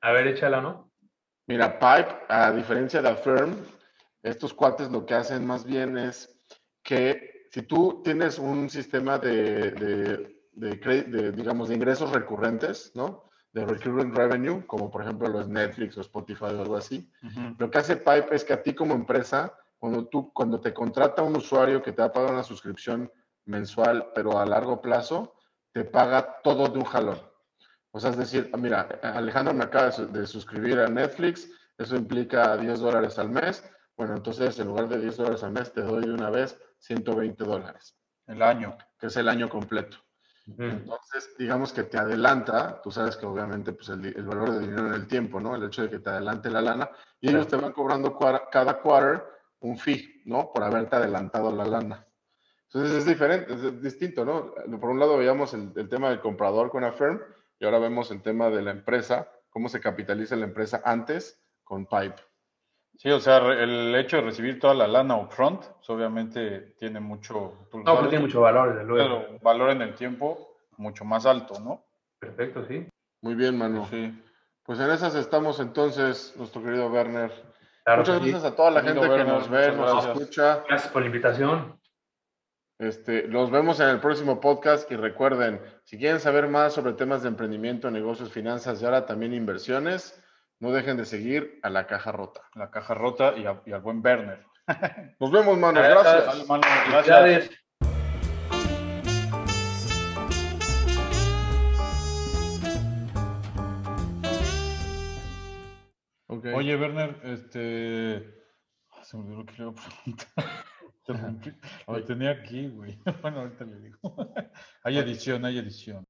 A ver, échala, ¿no? Mira, Pipe, a diferencia de Affirm, estos cuates lo que hacen más bien es que si tú tienes un sistema de, de, de de, digamos, de ingresos recurrentes, ¿no? De recurrent revenue, como por ejemplo los Netflix o Spotify o algo así, lo que hace Pipe es que a ti como empresa, cuando tú, cuando te contrata un usuario que te va a pagar una suscripción mensual, pero a largo plazo, te paga todo de un jalón. O sea, es decir, mira, Alejandro me acaba de suscribir a Netflix, eso implica 10 dólares al mes. Bueno, entonces en lugar de 10 dólares al mes, te doy de una vez 120 dólares, El año. que es el año completo. Ujú. Entonces, digamos que te adelanta, tú sabes que obviamente pues el, el valor de dinero en el tiempo, ¿no? El hecho de que te adelante la lana y ellos te van cobrando cuar- cada quarter un fee, ¿no? Por haberte adelantado la lana. Entonces es diferente, es distinto, ¿no? Por un lado veíamos el, el tema del comprador con Affirm y ahora vemos el tema de la empresa, cómo se capitaliza la empresa antes con Pipe. Sí, o sea, re- el hecho de recibir toda la lana upfront, pues obviamente tiene mucho, lo No, pero sabes, tiene mucho valor, desde luego. pero valor en el tiempo mucho más alto, ¿no? Perfecto, sí. Muy bien, mano. Sí. Pues en esas estamos entonces, nuestro querido Werner. Claro Muchas sí. gracias a toda la Querido gente que Werner, nos ve, nos gracias. escucha. Gracias por la invitación. Este, los vemos en el próximo podcast y recuerden, si quieren saber más sobre temas de emprendimiento, negocios, finanzas y ahora también inversiones, no dejen de seguir a la caja rota. La caja rota y, a- y al buen Werner. Nos vemos, manos. Gracias. Gracias. Oye, Werner, este. ah, Se me olvidó lo que le iba a preguntar. Lo tenía aquí, güey. Bueno, ahorita le digo. Hay edición, hay edición.